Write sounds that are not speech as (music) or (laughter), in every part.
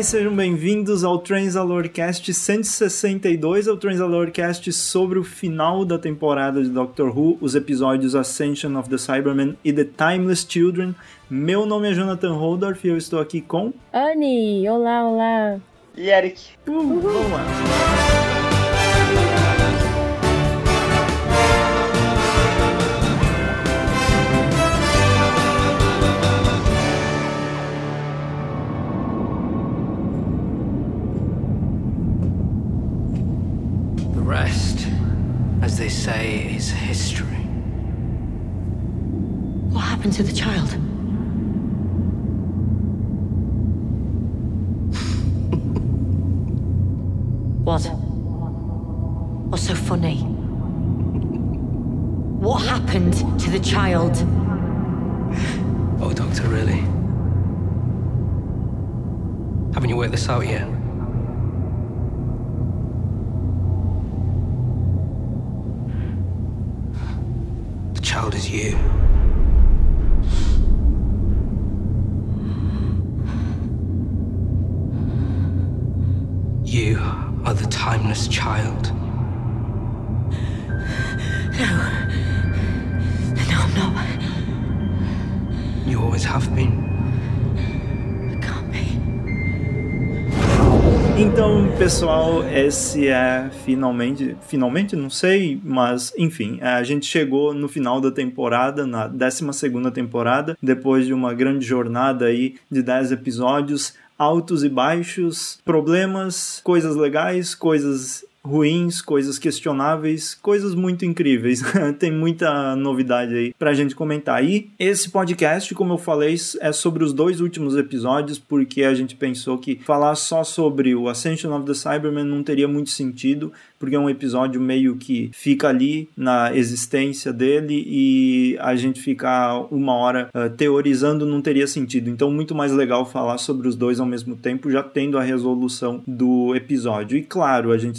e sejam bem-vindos ao Transalorcast 162, ao Transalorcast sobre o final da temporada de Doctor Who, os episódios Ascension of the Cybermen e The Timeless Children. Meu nome é Jonathan Holdorf e eu estou aqui com... Anne, olá, olá. E Eric. Uhul. Vamos lá. Is history. What happened to the child? (laughs) what? What's so funny? What happened to the child? Oh, Doctor, really? Haven't you worked this out yet? Child is you. You are the timeless child. No. No, I'm not. You always have been. Então, pessoal, esse é finalmente, finalmente, não sei, mas enfim, a gente chegou no final da temporada, na 12 segunda temporada, depois de uma grande jornada aí de 10 episódios, altos e baixos, problemas, coisas legais, coisas ruins, coisas questionáveis, coisas muito incríveis. (laughs) Tem muita novidade aí pra gente comentar. E esse podcast, como eu falei, é sobre os dois últimos episódios, porque a gente pensou que falar só sobre o Ascension of the Cybermen não teria muito sentido porque é um episódio meio que fica ali na existência dele e a gente ficar uma hora uh, teorizando não teria sentido. Então, muito mais legal falar sobre os dois ao mesmo tempo, já tendo a resolução do episódio. E claro, a gente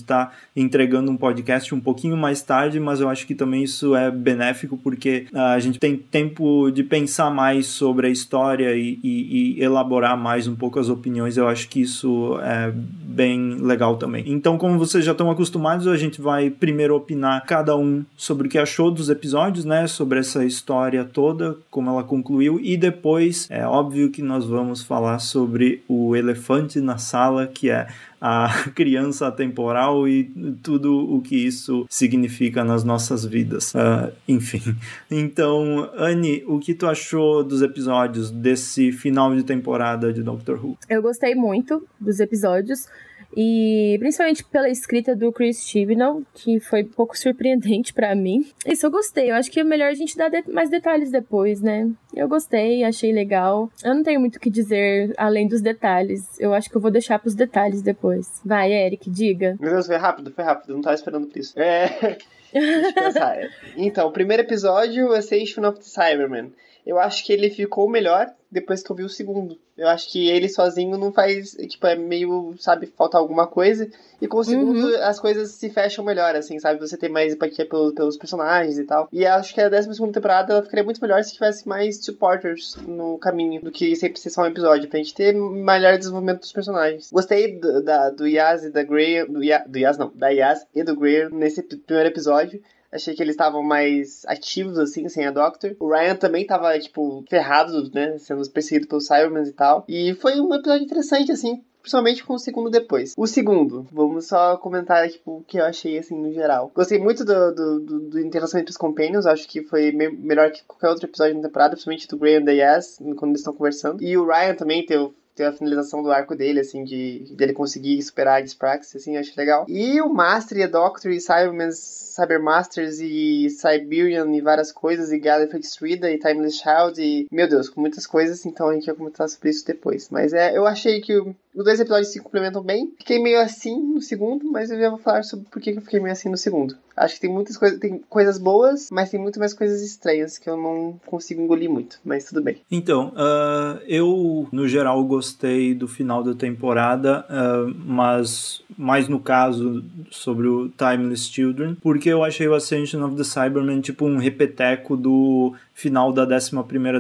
entregando um podcast um pouquinho mais tarde, mas eu acho que também isso é benéfico porque uh, a gente tem tempo de pensar mais sobre a história e, e, e elaborar mais um pouco as opiniões. Eu acho que isso é bem legal também. Então, como vocês já estão acostumados a gente vai primeiro opinar cada um sobre o que achou dos episódios, né? Sobre essa história toda, como ela concluiu, e depois é óbvio que nós vamos falar sobre o elefante na sala, que é a (laughs) criança atemporal e tudo o que isso significa nas nossas vidas. Uh, enfim. Então, Anne, o que tu achou dos episódios desse final de temporada de Doctor Who? Eu gostei muito dos episódios. E principalmente pela escrita do Chris Chibnall, que foi um pouco (laughs) surpreendente para mim. Isso eu gostei. Eu acho que é melhor a gente dar de mais detalhes depois, né? Eu gostei, achei legal. Eu não tenho muito o que dizer além dos detalhes. Eu acho que eu vou deixar pros detalhes depois. Vai, Eric, diga. Meu Deus, foi rápido, foi rápido. Eu não tava esperando por isso. É. (laughs) Deixa eu pensar. (laughs) Então, o primeiro episódio, Assassin of the Cybermen. Eu acho que ele ficou melhor depois que eu vi o segundo. Eu acho que ele sozinho não faz, tipo, é meio, sabe, falta alguma coisa. E com o segundo uhum. as coisas se fecham melhor, assim, sabe? Você tem mais empatia pelos, pelos personagens e tal. E acho que a 12 segunda temporada ela ficaria muito melhor se tivesse mais supporters no caminho do que sempre ser só um episódio, pra gente ter melhor desenvolvimento dos personagens. Gostei do, da, do Yaz e da Grey, do, Yaz, do Yaz não, da Yaz e do Grey nesse primeiro episódio. Achei que eles estavam mais ativos, assim, sem a Doctor. O Ryan também tava, tipo, ferrado, né? Sendo perseguido pelos Cybermen e tal. E foi um episódio interessante, assim, principalmente com o segundo depois. O segundo, vamos só comentar tipo, o que eu achei assim no geral. Gostei muito do, do, do, do interação entre os Companions, acho que foi me melhor que qualquer outro episódio da temporada, principalmente do Graham e da Yas, quando eles estão conversando. E o Ryan também teve ter a finalização do arco dele, assim, de dele conseguir superar a Dispraxis, assim, acho legal. E o Master e a Doctor e Cybermen, Cybermasters e Siberian e várias coisas, e Gallifrey Strida e Timeless Child e, meu Deus, com muitas coisas, então a gente vai comentar sobre isso depois. Mas é, eu achei que os dois episódios se complementam bem. Fiquei meio assim no segundo, mas eu já vou falar sobre por que eu fiquei meio assim no segundo. Acho que tem muitas coisas, tem coisas boas, mas tem muito mais coisas estranhas que eu não consigo engolir muito, mas tudo bem. Então, uh, eu no geral gostei do final da temporada, uh, mas mais no caso sobre o Timeless Children, porque eu achei o Ascension of the Cybermen tipo um repeteco do final da 11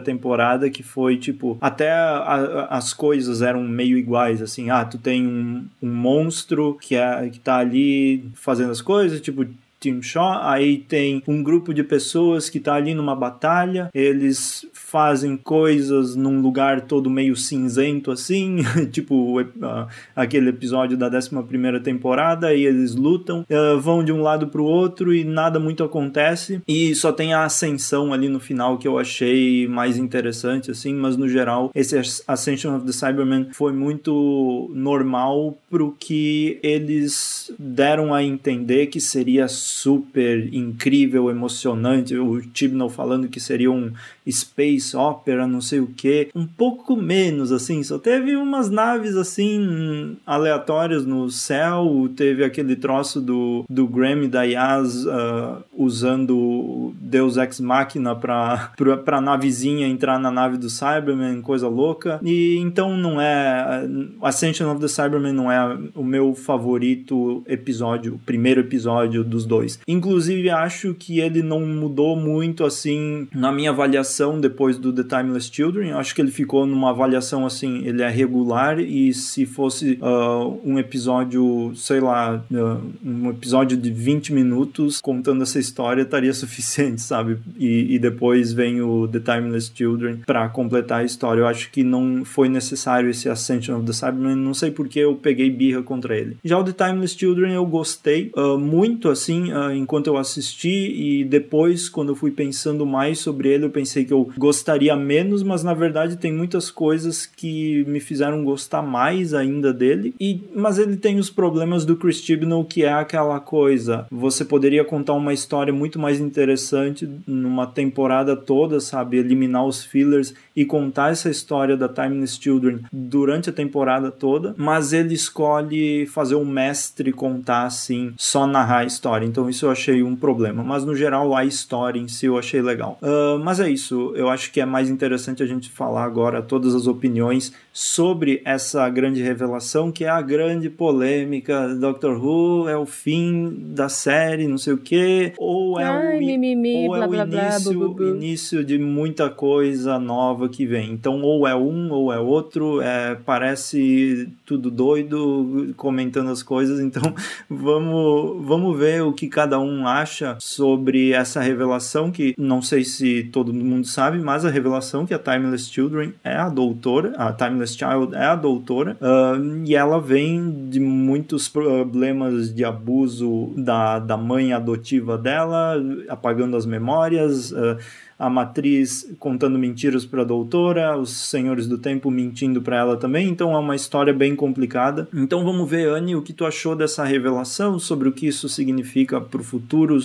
temporada, que foi tipo, até a, a, as coisas eram meio iguais, assim, ah, tu tem um, um monstro que, é, que tá ali fazendo as coisas, tipo, Team Shaw, aí tem um grupo de pessoas que tá ali numa batalha, eles fazem coisas num lugar todo meio cinzento assim, (laughs) tipo uh, aquele episódio da 11 temporada, e eles lutam, uh, vão de um lado pro outro e nada muito acontece, e só tem a ascensão ali no final que eu achei mais interessante, assim, mas no geral, esse Ascension of the Cybermen foi muito normal pro que eles deram a entender que seria super incrível, emocionante. O Tibnall falando que seria um space opera, não sei o que, um pouco menos assim. Só teve umas naves assim aleatórias no céu. Teve aquele troço do, do Grammy da Yaz uh, usando Deus Ex Machina pra, (laughs) pra, pra navezinha entrar na nave do Cyberman, coisa louca. E então não é. Ascension of the Cyberman não é o meu favorito episódio, o primeiro episódio dos dois. Inclusive, acho que ele não mudou muito assim na minha avaliação depois do The Timeless Children. Acho que ele ficou numa avaliação assim, ele é regular e se fosse uh, um episódio, sei lá, uh, um episódio de 20 minutos contando essa história estaria (laughs) suficiente, sabe? E, e depois vem o The Timeless Children para completar a história. Eu acho que não foi necessário esse Ascension of the Cybermen, não sei porque eu peguei birra contra ele. Já o The Timeless Children eu gostei uh, muito assim, enquanto eu assisti e depois, quando eu fui pensando mais sobre ele, eu pensei que eu gostaria menos, mas na verdade tem muitas coisas que me fizeram gostar mais ainda dele. E mas ele tem os problemas do Chris Chibnall, que é aquela coisa, você poderia contar uma história muito mais interessante numa temporada toda, sabe, eliminar os fillers e contar essa história da Timeless Children durante a temporada toda, mas ele escolhe fazer o mestre contar assim, só narrar a história. Então isso eu achei um problema, mas no geral a história em si eu achei legal. Uh, mas é isso, eu acho que é mais interessante a gente falar agora todas as opiniões sobre essa grande revelação que é a grande polêmica. Doctor Who é o fim da série, não sei o que, ou é Ai, o, mimimi, ou blá, é o blá, início, início de muita coisa nova que vem. Então ou é um ou é outro, é, parece tudo doido comentando as coisas. Então (laughs) vamos vamos ver o que cada um acha sobre essa revelação que não sei se todo mundo sabe, mas a revelação que a Timeless Children é a doutora, a Timeless Child é a doutora, uh, e ela vem de muitos problemas de abuso da, da mãe adotiva dela, apagando as memórias, uh, a matriz contando mentiras para a doutora, os senhores do tempo mentindo para ela também, então é uma história bem complicada. Então vamos ver, Anne, o que tu achou dessa revelação, sobre o que isso significa para o futuro,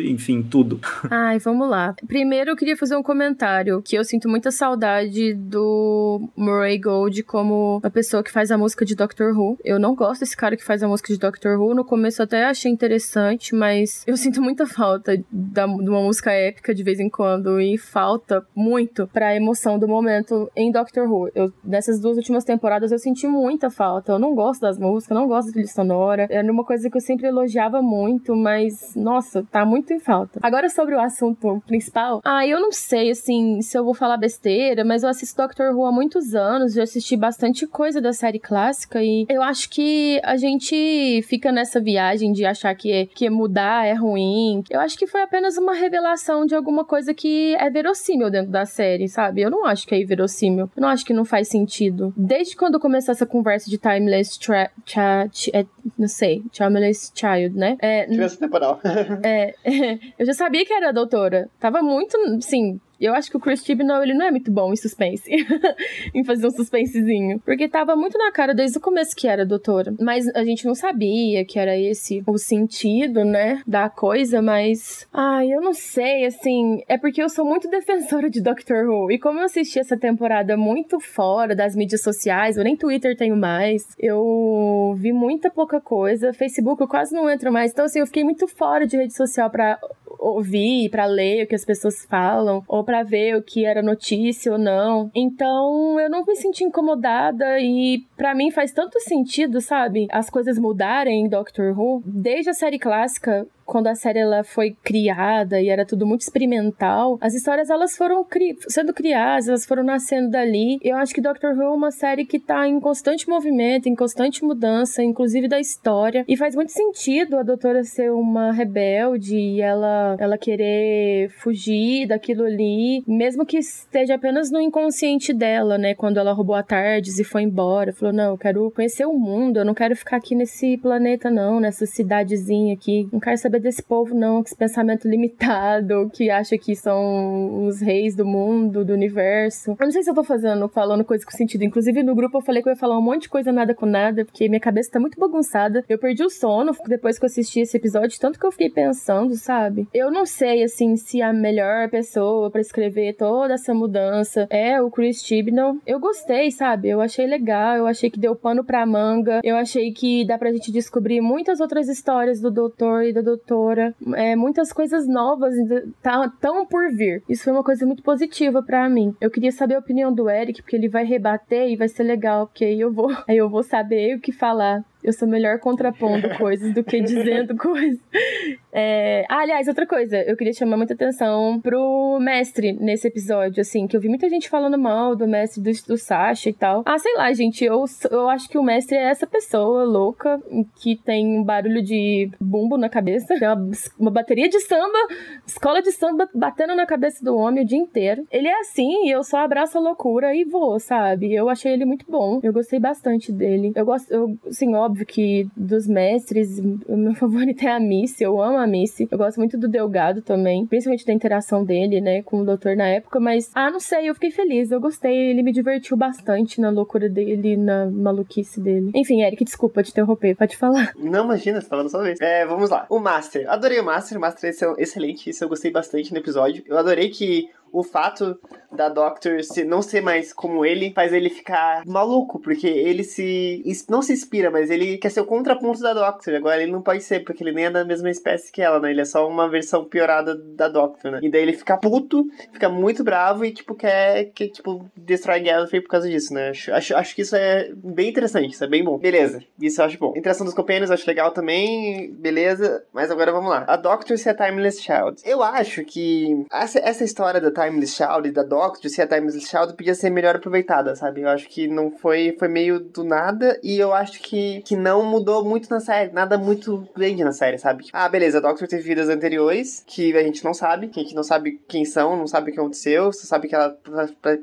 enfim, tudo. (laughs) Ai, vamos lá. Primeiro eu queria fazer um comentário que eu sinto muita saudade do Murray Gold como a pessoa que faz a música de Doctor Who. Eu não gosto desse cara que faz a música de Doctor Who. No começo até achei interessante, mas eu sinto muita falta da, de uma música épica de vez em quando e falta muito pra emoção do momento em Doctor Who. Eu, nessas duas últimas temporadas eu senti muita falta. Eu não gosto das músicas, não gosto da trilha sonora. Era uma coisa que eu sempre elogiava muito, mas nossa, tá muito em falta. Agora sobre o assunto principal, ah, eu não sei assim se eu vou falar besteira, mas eu assisto Doctor Who há muitos anos, já assisti bastante coisa da série clássica e eu acho que a gente fica nessa viagem de achar que, que mudar é ruim. Eu acho que foi apenas uma revelação de alguma coisa que é verossímil dentro da série, sabe? Eu não acho que é inverossímil. Eu não acho que não faz sentido. Desde quando começou essa conversa de Timeless tra cha é, não sei, Timeless Child, né? É, Criança temporal. (laughs) é, (laughs) eu já sabia que era a doutora. Tava muito, sim, Eu acho que o Chris Chibnall, ele não é muito bom em suspense. (laughs) em fazer um suspensezinho. Porque tava muito na cara desde o começo que era doutora. Mas a gente não sabia que era esse o sentido, né, da coisa, mas... Ai, eu não sei, assim... É porque eu sou muito (laughs) defensora de Doctor Who. E como eu assisti essa temporada muito fora das mídias sociais, eu nem Twitter tenho mais, eu vi muita pouca coisa. Facebook eu quase não entro mais. Então, assim, eu fiquei muito fora de rede social pra ouvir, para ler o que as pessoas falam, ou para ver o que era notícia ou não. Então eu não me senti incomodada e para mim faz tanto sentido, sabe? As coisas mudarem em Doctor Who. Desde a série clássica, quando a série ela foi criada e era tudo muito experimental, as histórias elas foram cri sendo criadas, elas foram nascendo dali. Eu acho que Doctor Who é uma série que tá em constante movimento, em constante mudança, inclusive da história. E faz muito sentido a doutora ser uma rebelde e ela, ela querer fugir daquilo ali, mesmo que esteja apenas no inconsciente dela, né? Quando ela roubou a Tardes e foi embora. Falou: não, eu quero conhecer o mundo, eu não quero ficar aqui nesse planeta, não, nessa cidadezinha aqui. Não quero saber desse povo, não, com esse pensamento limitado, que acha que são os reis do mundo, do universo. Eu não sei se eu tô fazendo, falando coisa com sentido. Inclusive, no grupo eu falei que eu ia falar um monte de coisa nada com nada, porque minha cabeça tá muito bagunçada. Eu perdi o sono depois que eu assisti esse episódio, tanto que eu fiquei pensando, sabe? Eu não sei, assim, se a melhor pessoa para escrever toda essa mudança é o Chris Chibnall. Eu gostei, sabe? Eu achei legal, eu achei que deu pano pra manga, eu achei que dá pra gente descobrir muitas outras histórias do doutor e da doutora é, muitas coisas novas estão tá, por vir. Isso foi uma coisa muito positiva para mim. Eu queria saber a opinião do Eric, porque ele vai rebater e vai ser legal, porque aí eu vou, (laughs) aí eu vou saber o que falar. Eu sou melhor contrapondo (laughs) coisas do que dizendo coisas. É... Ah, aliás, outra coisa, eu queria chamar muita atenção pro mestre nesse episódio, assim, que eu vi muita gente falando mal do mestre do, do Sasha e tal. Ah, sei lá, gente, eu, eu acho que o mestre é essa pessoa louca que tem um barulho de bumbo na cabeça, tem uma, uma bateria de samba, escola de samba batendo na cabeça do homem o dia inteiro. Ele é assim e eu só abraço a loucura e vou, sabe? Eu achei ele muito bom, eu gostei bastante dele. Eu gosto, eu, assim, óbvio óbvio que dos mestres, o meu (laughs) favorito é a Missy, eu amo a Missy. Eu gosto muito do Delgado também, principalmente da interação dele, né, com o doutor na época, mas, ah, não sei, eu fiquei feliz, eu gostei, ele me divertiu bastante na loucura dele, na maluquice dele. Enfim, Eric, desculpa te interromper, pode falar. (laughs) Não, imagina, você tá falando só vez. É, vamos lá. O Master. Adorei o Master, o Master é excelente, isso eu gostei bastante no episódio. Eu adorei que o fato da Doctor se, não ser mais como ele faz ele ficar maluco, porque ele se. não se inspira, mas ele quer ser o contraponto da Doctor. Agora ele não pode ser, porque ele nem é da mesma espécie que ela, né? Ele é só uma versão piorada da Doctor, né? E daí ele fica puto, fica muito bravo e, tipo, quer que, tipo, destrói Gallifrey por causa disso, né? Acho, acho, acho que isso é bem interessante, isso é bem bom. Beleza, isso eu acho bom. Interação dos Companions eu acho legal também, beleza. Mas agora vamos lá. A Doctor se a Timeless Child. Eu acho que essa, essa história da Timeless Child e da Doctor, se a Timeless Child podia ser melhor aproveitada, sabe? Eu acho que não foi, foi meio do nada e eu acho que, que não mudou muito na série, nada muito grande na série, sabe? Ah, beleza, a Doctor teve vidas anteriores que a gente não sabe, que a gente não sabe quem são, não sabe o que aconteceu, só sabe que ela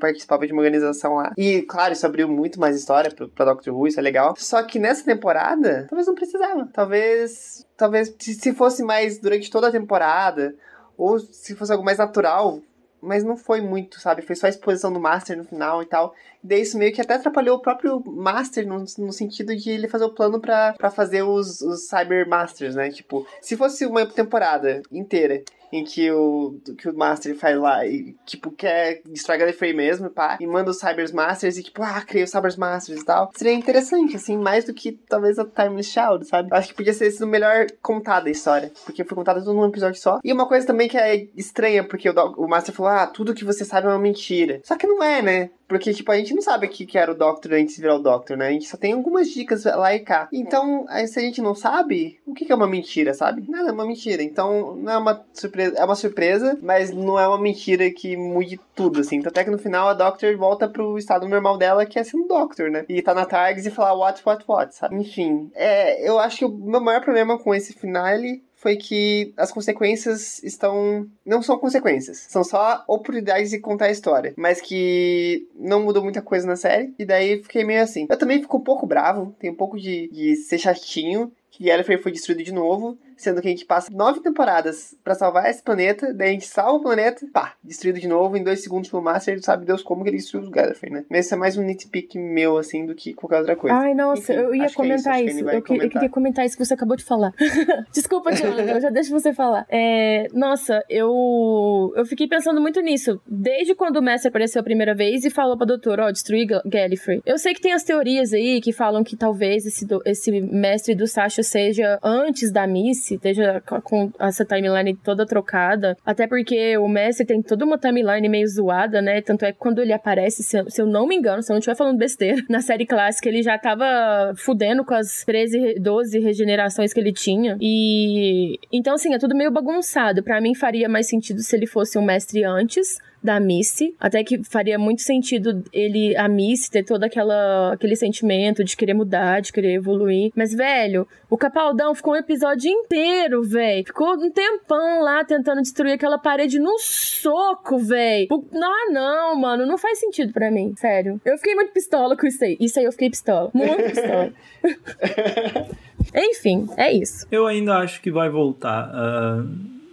participava de uma organização lá. E, claro, isso abriu muito mais história pra, pra Doctor Who, isso é legal. Só que nessa temporada, talvez não precisava. Talvez talvez se fosse mais durante toda a temporada, ou se fosse algo mais natural, mas não foi muito, sabe? Foi só a exposição do Master no final e tal. Daí isso meio que até atrapalhou o próprio Master no, no sentido de ele fazer o plano para fazer os, os Cyber Masters, né? Tipo, se fosse uma temporada inteira em que o, que o Master faz lá e, tipo, quer destrói Gallifrey mesmo, pá, e manda os Cybers Masters e, tipo, ah, cria os Cybers Masters e tal. Seria interessante, assim, mais do que talvez a Timeless Child, sabe? Acho que podia ser sido melhor contada a história, porque foi contada tudo num episódio só. E uma coisa também que é estranha, porque o, o Master falou, ah, tudo que você sabe é uma mentira. Só que não é, né? Porque, tipo, a gente não sabe o que era o Doctor antes de virar o Doctor, né? A gente só tem algumas dicas lá e cá. Então, se a gente não sabe, o que é uma mentira, sabe? Nada é uma mentira. Então, não é uma surpresa. É uma surpresa, mas não é uma mentira que mude tudo, assim. Até que no final a Doctor volta pro estado normal dela, que é ser um Doctor, né? E tá na Targs e falar what, what, what, sabe? Enfim, é, eu acho que o meu maior problema com esse finale foi que as consequências estão. Não são consequências, são só oportunidades de contar a história. Mas que não mudou muita coisa na série, e daí fiquei meio assim. Eu também fico um pouco bravo, tem um pouco de, de ser chatinho, que Gallifrey foi destruído de novo, sendo que a gente passa nove temporadas pra salvar esse planeta, daí a gente salva o planeta, pá, destruído de novo em dois segundos pelo Master, sabe Deus como que ele destruiu os Gallifrey, né? Mas isso é mais um nitpick meu, assim, do que qualquer outra coisa. Ai, nossa, Enfim, eu ia é comentar que isso. vai eu, que- eu comentar. queria comentar isso que você acabou de falar. (laughs) Desculpa, Jonathan, eu já deixo você falar. É, nossa, eu, eu fiquei pensando muito nisso. Desde quando o Mestre apareceu a primeira vez e falou pra doutora, ó, destruir Ga- Gallifrey. Eu sei que tem as teorias aí que falam que talvez esse, do- esse mestre do Sasha seja antes da Missy, esteja co- com essa timeline toda trocada. Até porque o mestre tem toda uma timeline meio zoada, né? Tanto é que quando ele aparece, se eu, se eu não me engano, se eu não estiver falando besteira, (laughs) na série clássica ele já tava fudendo com as 13, re- 12 regenerações que ele tinha. E. Então, assim, é tudo meio bagunçado. Pra mim faria mais sentido se ele fosse um mestre antes da Missy, até que faria muito sentido ele, a Missy, ter todo aquela, aquele sentimento de querer mudar, de querer evoluir. Mas, velho, o Capaldão ficou um episódio inteiro, velho. Ficou um tempão lá tentando destruir aquela parede no soco, velho. Não, não, mano, não faz sentido pra mim, sério. Eu fiquei muito pistola com isso aí. Isso aí eu fiquei pistola. Muito pistola. (laughs) (laughs) Enfim, é isso. Eu ainda acho que vai voltar. ah,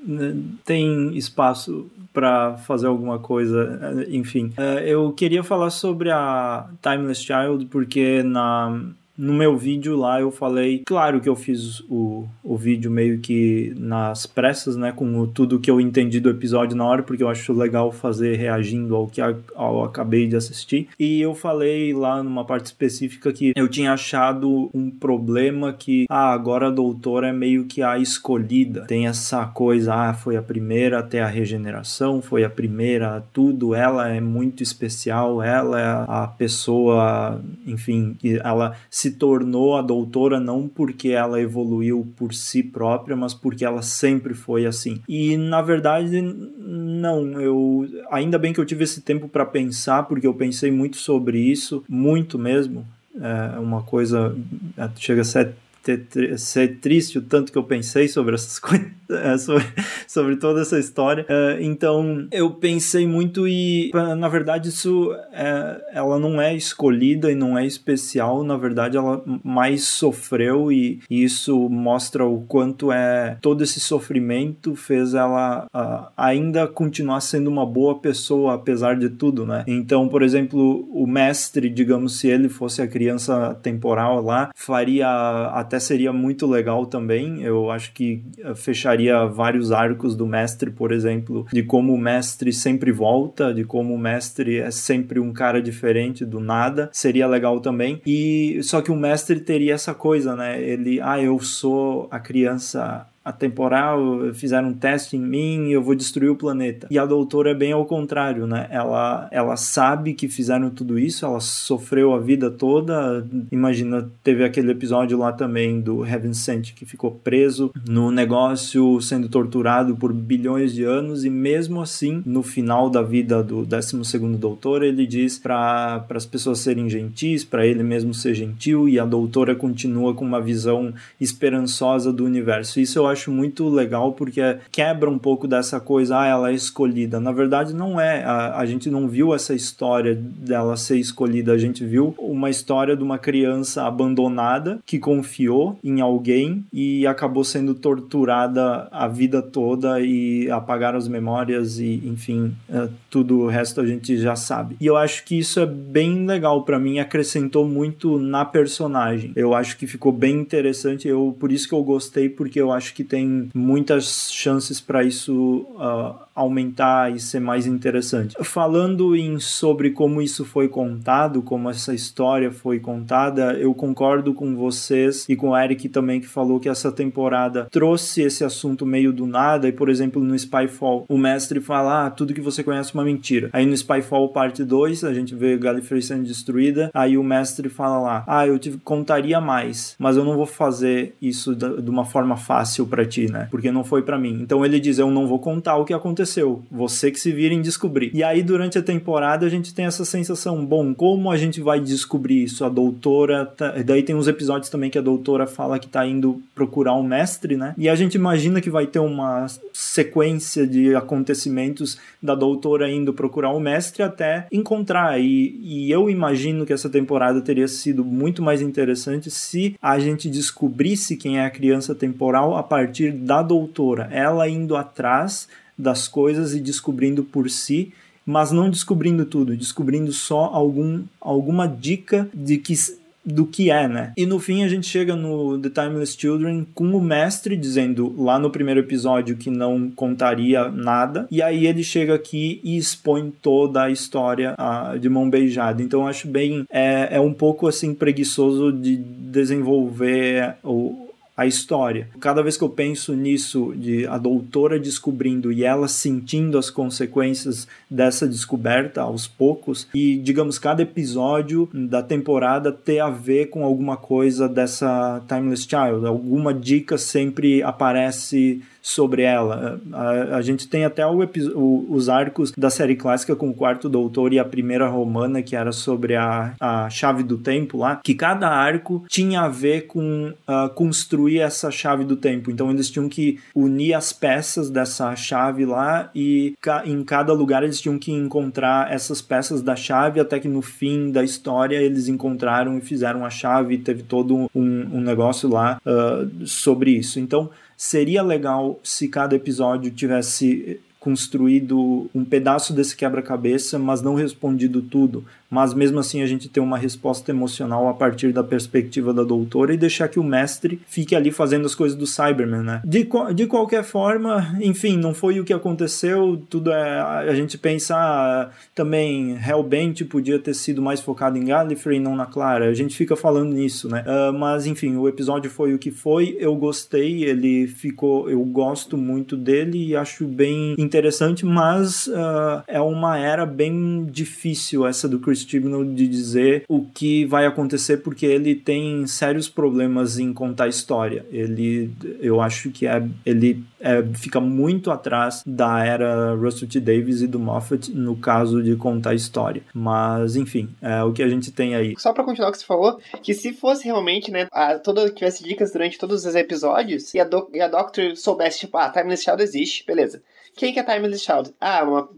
né, tem espaço para fazer alguma coisa, ah, enfim. Ah, eu queria falar sobre a Timeless Child porque na no meu vídeo lá eu falei, claro que eu fiz o, o vídeo meio que nas pressas, né, com o, tudo que eu entendi do episódio na hora, porque eu acho legal fazer reagindo ao que a, ao acabei de assistir. E eu falei lá numa parte específica que eu tinha achado um problema que, ah, agora a doutora é meio que a escolhida. Tem essa coisa, ah, foi a primeira até a regeneração, foi a primeira a tudo, ela é muito especial, ela é a pessoa, enfim, ela se tornou a doutora não porque ela evoluiu por si própria, mas porque ela sempre foi assim. E na verdade, não, eu ainda bem que eu tive esse tempo para pensar, porque eu pensei muito sobre isso, muito mesmo. É uma coisa é, chega a ser ter- ser triste o tanto que eu pensei sobre essas (laughs) coisas, é, sobre, sobre toda essa história. É, então eu pensei muito e na verdade isso é, ela não é escolhida e não é especial. Na verdade ela mais sofreu e, e isso mostra o quanto é todo esse sofrimento fez ela ah, ainda continuar sendo uma boa pessoa apesar de tudo, né? Então por exemplo o mestre, digamos se ele fosse a criança temporal lá, faria até seria muito legal também. Eu acho que eh, fecharia vários arcos do mestre, por exemplo, de como o mestre sempre volta, de como o mestre é sempre um cara diferente do nada. Seria legal também. E só que o mestre teria essa coisa, né? Ele, ah, eu sou a criança atemporal, fizeram um teste em mim e eu vou destruir o planeta. E a doutora é bem ao contrário, né? Ela, ela sabe que fizeram tudo isso, ela sofreu a vida toda. Imagina, teve aquele episódio lá também do Heaven Sent que ficou preso no negócio, sendo torturado por bilhões de anos e mesmo assim, no final da vida do 12º doutor, ele diz para as pessoas serem gentis, para ele mesmo ser gentil e a doutora continua com uma visão esperançosa do universo. Isso eu acho muito legal porque quebra um pouco dessa coisa, ah, ela é escolhida. Na verdade, não é. A, a gente não viu essa história dela ser escolhida, a gente viu uma história de uma criança abandonada que confiou em alguém e acabou sendo torturada a vida toda e apagaram as memórias e, enfim, é, tudo o resto a gente já sabe. E eu acho que isso é bem legal para mim, acrescentou muito na personagem. Eu acho que ficou bem interessante, eu por isso que eu gostei porque eu acho que tem muitas chances para isso uh, aumentar e ser mais interessante. Falando em sobre como isso foi contado, como essa história foi contada, eu concordo com vocês e com o Eric também que falou que essa temporada trouxe esse assunto meio do nada e por exemplo no Spyfall o mestre fala ah, tudo que você conhece é uma mentira. Aí no Spyfall parte 2 a gente vê Gallifrey sendo destruída, aí o mestre fala lá ah, eu te contaria mais, mas eu não vou fazer isso de uma forma fácil para ti, né? Porque não foi para mim. Então ele diz eu não vou contar o que aconteceu, você que se vira em descobrir. E aí durante a temporada a gente tem essa sensação, bom, como a gente vai descobrir isso? A doutora, tá... daí tem uns episódios também que a doutora fala que tá indo procurar um mestre, né? E a gente imagina que vai ter uma sequência de acontecimentos da doutora indo procurar o mestre até encontrar. E, e eu imagino que essa temporada teria sido muito mais interessante se a gente descobrisse quem é a criança temporal a partir da doutora, ela indo atrás das coisas e descobrindo por si, mas não descobrindo tudo, descobrindo só algum, alguma dica de que do que é, né? E no fim a gente chega no The Timeless Children com o mestre dizendo lá no primeiro episódio que não contaria nada, e aí ele chega aqui e expõe toda a história uh, de mão beijada. Então eu acho bem. É, é um pouco assim preguiçoso de desenvolver o a história. Cada vez que eu penso nisso, de a doutora descobrindo e ela sentindo as consequências dessa descoberta aos poucos, e digamos, cada episódio da temporada ter a ver com alguma coisa dessa Timeless Child, alguma dica sempre aparece sobre ela. A, a gente tem até o, o, os arcos da série clássica com o quarto doutor e a primeira romana, que era sobre a, a chave do tempo lá, que cada arco tinha a ver com uh, construir essa chave do tempo. Então eles tinham que unir as peças dessa chave lá e ca em cada lugar eles tinham que encontrar essas peças da chave até que no fim da história eles encontraram e fizeram a chave e teve todo um, um negócio lá uh, sobre isso. Então seria legal se cada episódio tivesse construído um pedaço desse quebra-cabeça, mas não respondido tudo mas mesmo assim a gente ter uma resposta emocional a partir da perspectiva da doutora e deixar que o mestre fique ali fazendo as coisas do Cyberman, né? De, de qualquer forma, enfim, não foi o que aconteceu, tudo é. A gente pensa ah, também, Hellbent podia ter sido mais focado em Gallifrey e não na Clara, a gente fica falando nisso, né? Uh, mas enfim, o episódio foi o que foi, eu gostei, ele ficou, eu gosto muito dele e acho bem interessante, mas uh, é uma era bem difícil essa do Chris Chibnall de dizer o que vai acontecer porque ele tem sérios problemas em contar história. Ele, eu acho que é, ele é, fica muito atrás da era Russell T Davis e do Moffat no caso de contar história. Mas, enfim, é o que a gente tem aí. Só para continuar o que você falou, que se fosse realmente, né, a, toda, tivesse dicas durante todos os episódios e a, do, e a Doctor soubesse, tipo, ah, Timeless Child existe, beleza. Quem que é Timeless Child? Ah, uma,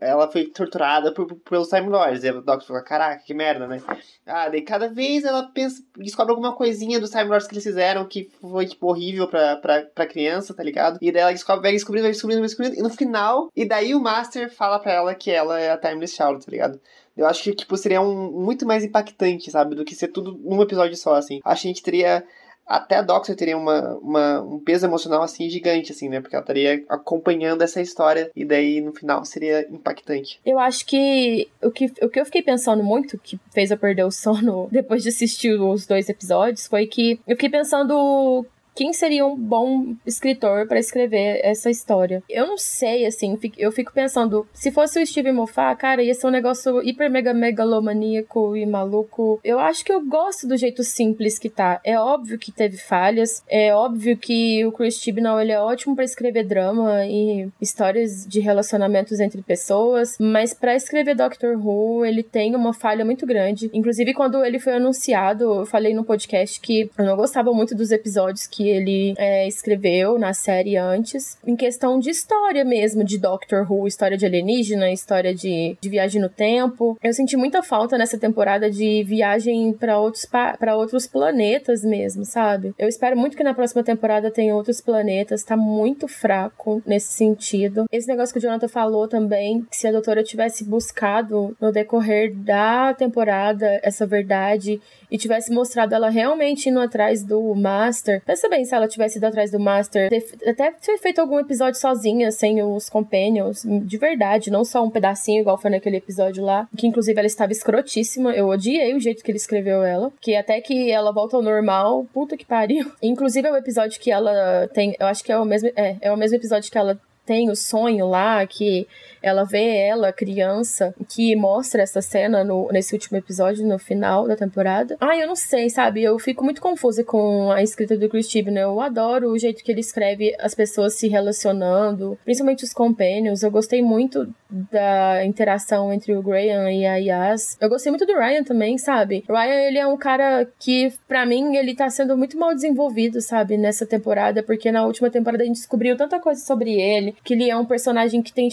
ela foi torturada por, pelos Time Lords. E o Doctor fala, caraca, que merda, né? Ah, daí cada vez ela pensa, descobre alguma coisinha dos Time Lords que eles fizeram que foi, tipo, horrível pra, pra, pra criança, tá ligado? E daí ela descobre, vai descobrindo, vai descobrindo, vai descobrindo. E no final, e daí o Master fala pra ela que ela é a Timeless Child, tá ligado? Eu acho que, tipo, seria um, muito mais impactante, sabe? Do que ser tudo num episódio só, assim. Acho que a gente teria até a Doxer teria uma, uma, um peso emocional assim gigante, assim, né? Porque ela estaria acompanhando essa história e daí no final seria impactante. Eu acho que o que, o que eu fiquei pensando muito, que fez eu perder o sono (laughs) depois de assistir os dois episódios, foi que eu fiquei pensando quem seria um bom escritor para escrever essa história? Eu não sei, assim, eu fico pensando, se fosse o Steve Moffat, cara, ia ser um negócio hiper mega megalomaníaco e maluco. Eu acho que eu gosto do jeito simples que tá. É óbvio que teve falhas, é óbvio que o Chris Chibnall, ele é ótimo para escrever drama e histórias de relacionamentos entre pessoas, mas para escrever Doctor Who, ele tem uma falha muito grande. Inclusive, quando ele foi anunciado, eu falei no podcast que eu não gostava muito dos episódios que que ele é, escreveu na série antes, em questão de história mesmo, de Doctor Who, história de alienígena, história de, de viagem no tempo. Eu senti muita falta nessa temporada de viagem para outros, para outros planetas mesmo, sabe? Eu espero muito que na próxima temporada tenha outros planetas, tá muito fraco nesse sentido. Esse negócio que o Jonathan falou também, que se a doutora tivesse buscado no decorrer da temporada essa verdade e tivesse mostrado ela realmente indo atrás do Master. Pensa bem se ela tivesse ido atrás do Master, até ter feito algum episódio sozinha, sem os Companions, de verdade, não só um pedacinho, igual foi naquele episódio lá, que inclusive ela estava escrotíssima. Eu odiei o jeito que ele escreveu ela, que até que ela volta ao normal, puta que pariu. (laughs) Inclusive é o episódio que ela tem, eu acho que é o mesmo, é, é o mesmo episódio que ela tem o sonho lá, que ela vê ela, criança, que mostra essa cena no, nesse último episódio, no final da temporada. Ah, eu não sei, sabe? Eu fico muito confusa com a escrita do Chris Chibnall. Eu adoro o jeito que ele escreve as pessoas se relacionando, principalmente os companions. Eu gostei muito da interação entre o Graham e a Yas. Eu gostei muito do Ryan também, sabe? Ryan, ele é um cara que, para mim, ele tá sendo muito mal desenvolvido, sabe? Nessa temporada, porque na última temporada a gente descobriu tanta coisa sobre ele, que ele é um personagem que tem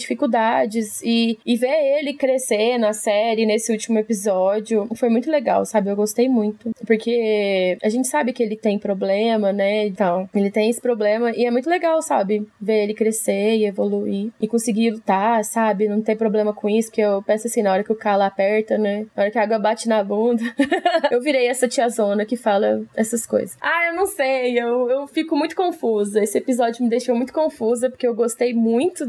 e, e ver ele crescer na série, nesse último episódio, foi muito legal, sabe? Eu gostei muito. Porque a gente sabe que ele tem problema, né? Então, ele tem esse problema e é muito legal, sabe? Ver ele crescer e evoluir e conseguir lutar, sabe? Não ter problema com isso, que eu penso assim, na hora que o calo aperta, né? Na hora que a água bate na bunda. (laughs) eu virei essa tiazona que fala essas coisas. Ah, eu não sei, eu, eu fico muito confusa. Esse episódio me deixou muito confusa, porque eu gostei muito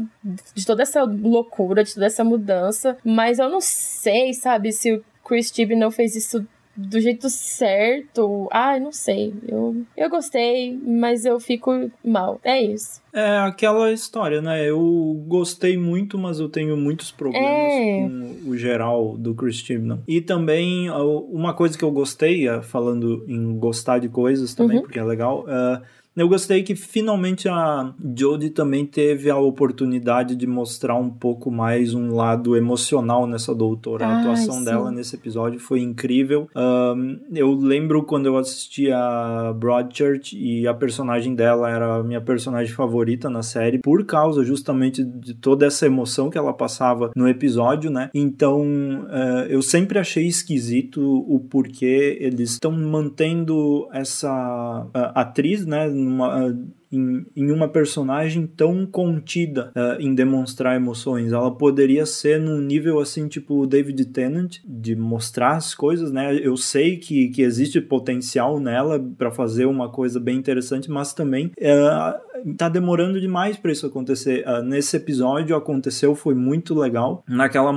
de toda essa loucura, de toda essa mudança, mas eu não sei, sabe, se o Chris Tibb não fez isso do jeito certo. Ah, não sei. Eu, eu gostei, mas eu fico mal. É isso. É aquela história, né? Eu gostei muito, mas eu tenho muitos problemas é. com o geral do Chris Chibnall. E também, uma coisa que eu gostei, falando em gostar de coisas também, uhum. porque é legal, uh, eu gostei que finalmente a Jodie também teve a oportunidade de mostrar um pouco mais um lado emocional nessa doutora. a atuação sim. dela nesse episódio foi incrível. Um, eu lembro quando eu assisti a Broadchurch e a personagem dela era a minha personagem favorita na série, por causa justamente de toda essa emoção que ela passava no episódio, né? Então uh, eu sempre achei esquisito o porquê eles estão mantendo essa uh, atriz, né? Numa, em, em uma personagem tão contida uh, em demonstrar emoções. Ela poderia ser num nível assim, tipo o David Tennant, de mostrar as coisas, né? Eu sei que, que existe potencial nela para fazer uma coisa bem interessante, mas também uh, tá demorando demais para isso acontecer. Uh, nesse episódio aconteceu, foi muito legal. Naquela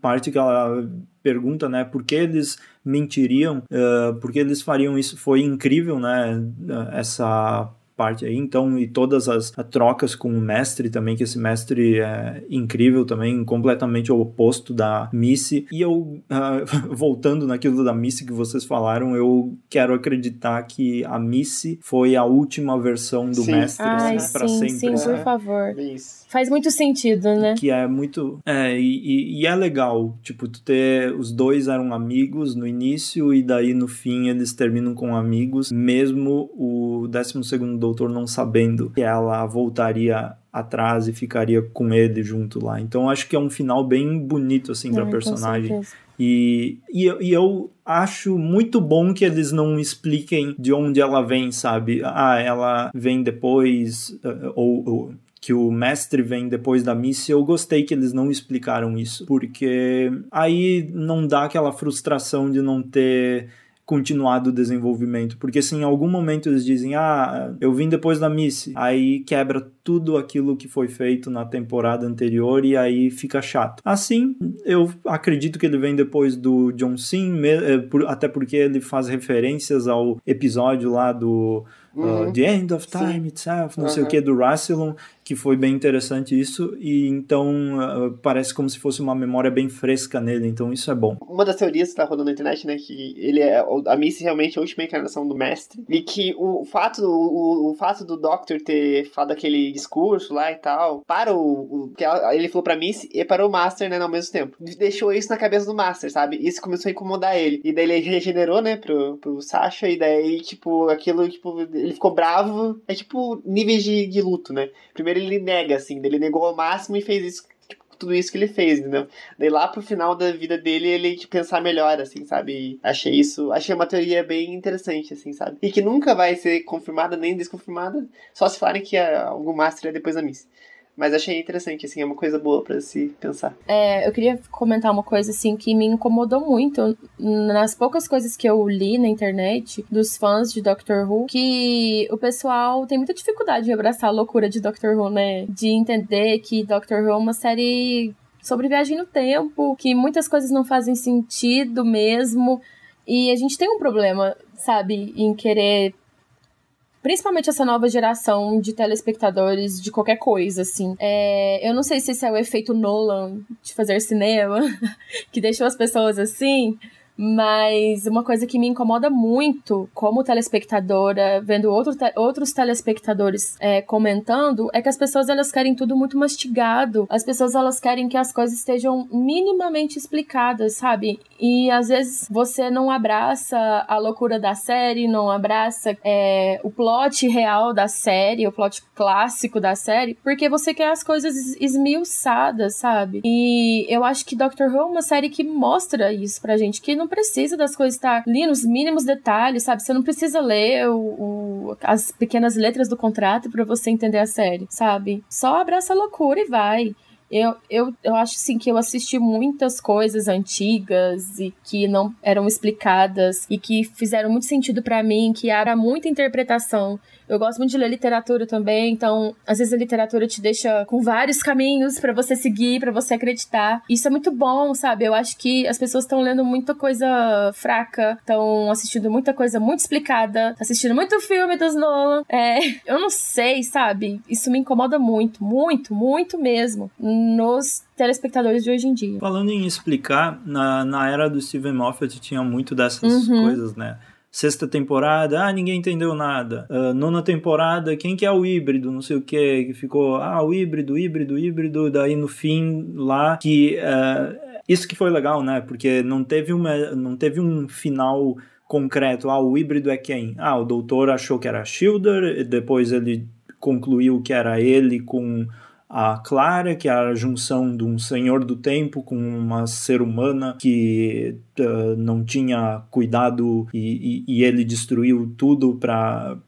parte que ela pergunta, né, por que eles mentiriam, uh, por que eles fariam isso, foi incrível, né, essa parte aí, então, e todas as, as, trocas com o mestre também, que esse mestre é incrível também, completamente o oposto da Missy. E eu, uh, (laughs) voltando naquilo da Missy que vocês falaram, eu quero acreditar que a Missy foi a última versão do sim. mestre Ai, né, para sempre. Sim, né? por favor. Isso. Faz muito sentido, né? Que é muito. É, e, e, é legal, tipo, tu ter. Os dois eram amigos no início, e daí no fim eles terminam com amigos, mesmo o 12 doutor não sabendo que ela voltaria atrás e ficaria com ele junto lá. Então acho que é um final bem bonito assim para personagem. E, e, e, eu acho muito bom que eles não expliquem de onde ela vem, sabe? Ah, ela vem depois, eh, ou, ou que o mestre vem depois da missa, eu gostei que eles não explicaram isso, porque aí não dá aquela frustração de não ter continuado o desenvolvimento. Porque se em algum momento eles dizem, ah, eu vim depois da Missy, aí quebra tudo aquilo que foi feito na temporada anterior e aí fica chato. Assim, eu acredito que ele vem depois do John Sim, eh, até porque ele faz referências ao episódio lá do uhum. uh, The End of Time Sim. Itself, não uhum. sei o que, do Rassilon, que foi bem interessante isso, e então uh, parece como se fosse uma memória bem fresca nele, então isso é bom. Uma das teorias que tá rodando na internet, né, que ele é, a Missy realmente é a última encarnação do mestre, e que o fato, o, o fato do Doctor ter falado aquele discurso lá e tal, para o, o que ele falou pra Missy e para o Master, né, ao mesmo tempo. Deixou isso na cabeça do Master, sabe? Isso começou a incomodar ele. E daí ele regenerou, né, pro, pro Sasha, e daí, tipo, aquilo, tipo, ele ficou bravo. É tipo níveis de, de luto, né? Primeiro ele nega, assim, ele negou ao máximo e fez isso tipo, tudo isso que ele fez, entendeu? Daí lá pro final da vida dele, ele tipo, pensar melhor, assim, sabe? E achei isso, achei uma teoria bem interessante, assim, sabe? E que nunca vai ser confirmada nem desconfirmada, só se falarem que algum Master é depois da Miss. Mas achei interessante, assim, é uma coisa boa para se pensar. É, eu queria comentar uma coisa, assim, que me incomodou muito nas poucas coisas que eu li na internet dos fãs de Doctor Who, que o pessoal tem muita dificuldade em abraçar a loucura de Doctor Who, né? De entender que Doctor Who é uma série sobre viagem no tempo, que muitas coisas não fazem sentido mesmo. E a gente tem um problema, sabe, em querer principalmente essa nova geração de telespectadores de qualquer coisa, assim. É, eu não sei se esse é o efeito Nolan de fazer cinema, (laughs) que deixou as pessoas assim, Mas uma coisa que me incomoda muito, como telespectadora, vendo outro te outros telespectadores é, comentando, é que as pessoas elas querem tudo muito mastigado. As pessoas elas querem que as coisas estejam minimamente explicadas, sabe? E às vezes você não abraça a loucura da série, não abraça é, o plot real da série, o plot clássico da série, porque você quer as coisas esmiuçadas, sabe? E eu acho que Doctor Who é uma série que mostra isso pra gente, que não precisa das coisas estar ali nos mínimos detalhes, sabe? Você não precisa ler o, o as pequenas letras do contrato para você entender a série, sabe? Só abraça a loucura e vai. Eu, eu, eu acho assim que eu assisti muitas coisas antigas e que não eram explicadas e que fizeram muito sentido para mim, que era muita interpretação. Eu gosto muito de ler literatura também, então às vezes a literatura te deixa com vários caminhos para você seguir, para você acreditar. Isso é muito bom, sabe? Eu acho que as pessoas estão lendo muita coisa fraca, estão assistindo muita coisa muito explicada, assistindo muito filme dos Nolan. É, (laughs) eu não sei, sabe? Isso me incomoda muito, muito, muito mesmo nos telespectadores de hoje em dia. Falando em explicar, na, na era do Steven Moffat tinha muito dessas uhum. coisas, né? Sexta temporada, ah, ninguém entendeu nada. Uh, nona temporada, quem que é o híbrido, não sei o que, que ficou, ah, o híbrido, híbrido, híbrido, daí no fim lá, que uh, isso que foi legal, né? Porque não teve, uma, não teve um final concreto, ah, o híbrido é quem? Ah, o doutor achou que era Shielder, depois ele concluiu que era ele com a Clara, que é a junção de um senhor do tempo com uma ser humana que uh, não tinha cuidado e, e, e ele destruiu tudo para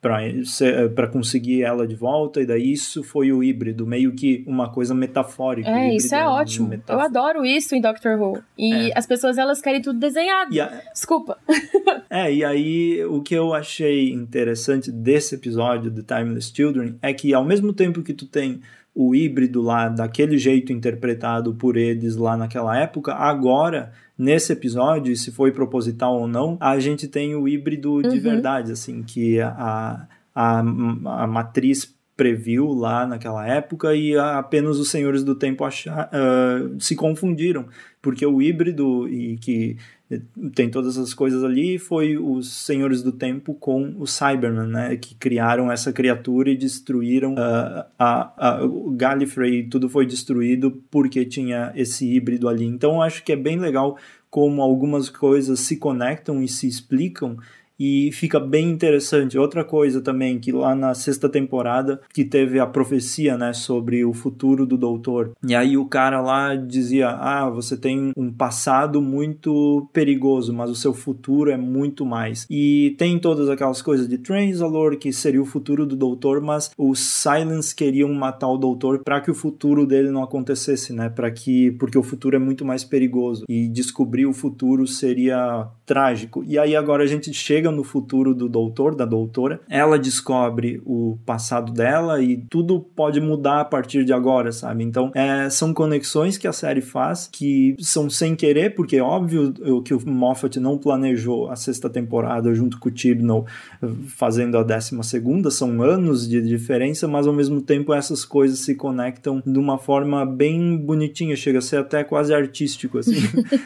conseguir ela de volta, e daí isso foi o híbrido, meio que uma coisa metafórica. É, isso é, é ótimo. Eu adoro isso em Doctor Who. E é. as pessoas elas querem tudo desenhado. A... Desculpa. (laughs) é, e aí o que eu achei interessante desse episódio de Timeless Children é que ao mesmo tempo que tu tem o híbrido lá daquele jeito interpretado por eles lá naquela época, agora nesse episódio, se foi proposital ou não, a gente tem o híbrido de uhum. verdade, assim, que a, a, a matriz previu lá naquela época e apenas os senhores do tempo achar, uh, se confundiram, porque o híbrido e que tem todas essas coisas ali, foi os Senhores do Tempo com os Cybermen, né, que criaram essa criatura e destruíram uh, a, a, o Gallifrey, tudo foi destruído porque tinha esse híbrido ali. Então acho que é bem legal como algumas coisas se conectam e se explicam e fica bem interessante. Outra coisa também, que lá na sexta temporada, que teve a profecia, né, sobre o futuro do doutor. E aí o cara lá dizia: Ah, você tem um passado muito perigoso, mas o seu futuro é muito mais. E tem todas aquelas coisas de Transalore, que seria o futuro do doutor, mas os Silence queriam matar o doutor para que o futuro dele não acontecesse, né? Para que porque o futuro é muito mais perigoso e descobrir o futuro seria trágico. E aí agora a gente chega no futuro do doutor, da doutora, ela descobre o passado dela e tudo pode mudar a partir de agora, sabe? Então, é, são conexões que a série faz que são sem querer, porque é óbvio que o Moffat não planejou a sexta temporada junto com o Tibnall fazendo a décima segunda, são anos de diferença, mas ao mesmo tempo essas coisas se conectam de uma forma bem bonitinha, chega a ser até quase artístico, assim.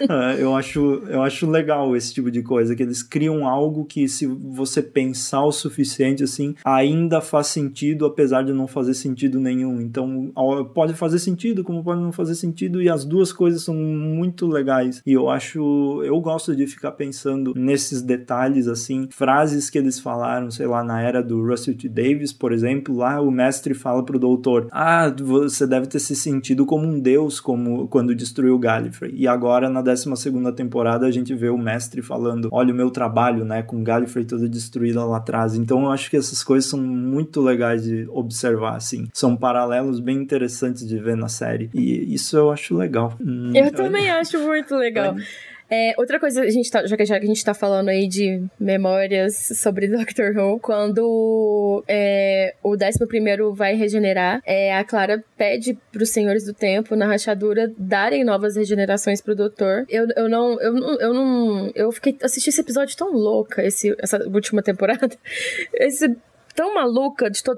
É, (laughs) (laughs) eu, acho, eu acho legal esse tipo de coisa, que eles criam algo que se você pensar o suficiente assim, ainda faz sentido, apesar de não fazer sentido nenhum. Então, pode fazer sentido, como pode não fazer sentido, e as duas coisas são muito legais. E eu acho, eu gosto de ficar pensando nesses detalhes assim, frases que eles falaram, sei lá, na era do Russell T. Davis, por exemplo, lá o mestre fala pro doutor: "Ah, você deve ter se sentido como um deus como quando destruiu Gallifrey". E agora na 12 segunda temporada a gente vê o mestre falando: "Olha o meu trabalho, né, com Gallifrey toda destruída lá atrás. Então eu acho que essas coisas são muito legais de observar, assim. São paralelos bem interessantes de ver na série. E isso eu acho legal. Hum, eu também (laughs) acho muito legal. É. É, outra coisa, a gente tá, já, que, já que a gente tá falando aí de memórias sobre (laughs) Doctor Who, quando é, o 11 vai regenerar, é, a Clara pede pros Senhores do Tempo, na rachadura, darem novas regenerações pro Doutor. Eu, eu não. Eu, eu não. Eu fiquei. assisti esse episódio tão louca, esse, essa última temporada. (laughs) Esse tão maluca de to-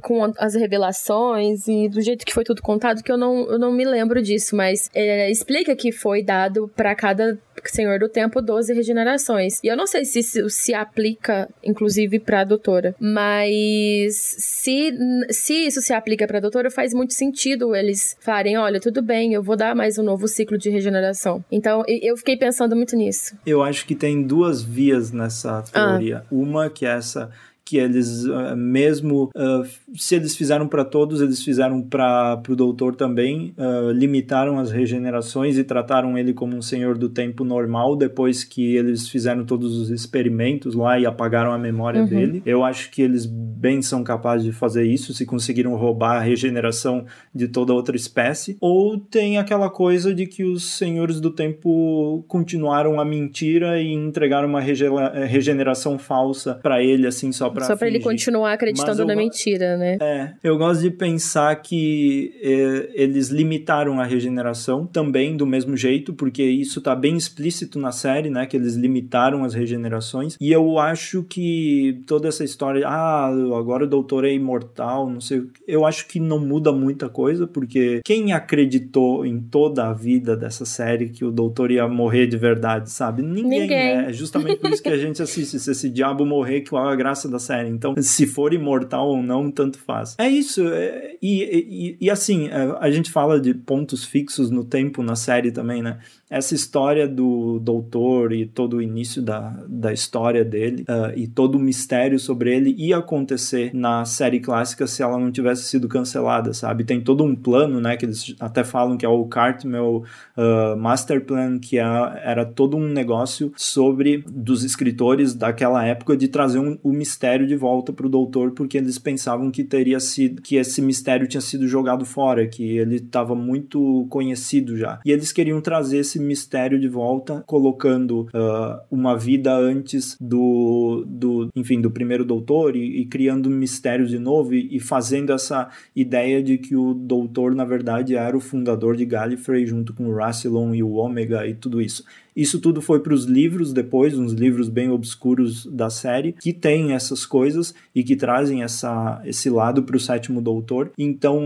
com as revelações e do jeito que foi tudo contado que eu não, eu não me lembro disso, mas é, explica que foi dado pra cada Senhor do Tempo 12 regenerações. E eu não sei se se, se aplica, inclusive, pra doutora. Mas se, se isso se aplica pra doutora, faz muito sentido eles falarem: olha, tudo bem, eu vou dar mais um novo ciclo de regeneração. Então eu fiquei pensando muito nisso. Eu acho que tem duas vias nessa teoria. Uma que é essa que eles ah, mesmo ah, se eles fizeram para todos, eles fizeram para o doutor também, ah, limitaram as regenerações e trataram ele como um senhor do tempo normal depois que eles fizeram todos os experimentos lá e apagaram a memória dele. Eu acho que eles bem são capazes de fazer isso se conseguiram roubar a regeneração de toda outra espécie. Ou tem aquela coisa de que os senhores do tempo continuaram a mentira e entregaram uma eh, regeneração falsa para ele assim só para Só pra ele continuar acreditando na mentira, né? é, eu gosto de pensar que eh, eles limitaram a regeneração também do mesmo jeito, porque isso tá bem explícito na série, né? Que eles limitaram as regenerações. E eu acho que toda essa história, ah, agora o doutor é imortal, não sei. Eu acho que não muda muita coisa, porque quem acreditou em toda a vida dessa série que o doutor ia morrer de verdade, sabe? Ninguém. Ninguém. É é justamente por isso que a gente assiste. Se esse diabo morrer, qual é a graça da série? Então, se for imortal ou não, tanto faz. É isso. é- e, e, e, assim, é, a gente fala de pontos fixos no tempo na série também, né? Essa história do doutor e todo o início da, da história dele ah, e todo o mistério sobre ele ia acontecer na série clássica se ela não tivesse sido cancelada, sabe? Tem todo um plano, né? Que eles até falam que é o Cartmel uh, Master Plan, que é- era todo um negócio sobre dos escritores daquela época de trazer um- o mistério de volta para o doutor, porque eles pensavam que teria sido que esse mistério tinha sido jogado fora, que ele estava muito conhecido já. E eles queriam trazer esse mistério de volta, colocando uh, uma vida antes do, do enfim, do primeiro doutor e, e criando um mistério de novo e, e fazendo essa ideia de que o doutor, na verdade, era o fundador de Gallifrey junto com o Rassilon e o Ômega e tudo isso. Isso tudo foi para os livros depois, uns livros bem obscuros da série, que tem essas coisas e que trazem essa, esse lado para o sétimo doutor. Então,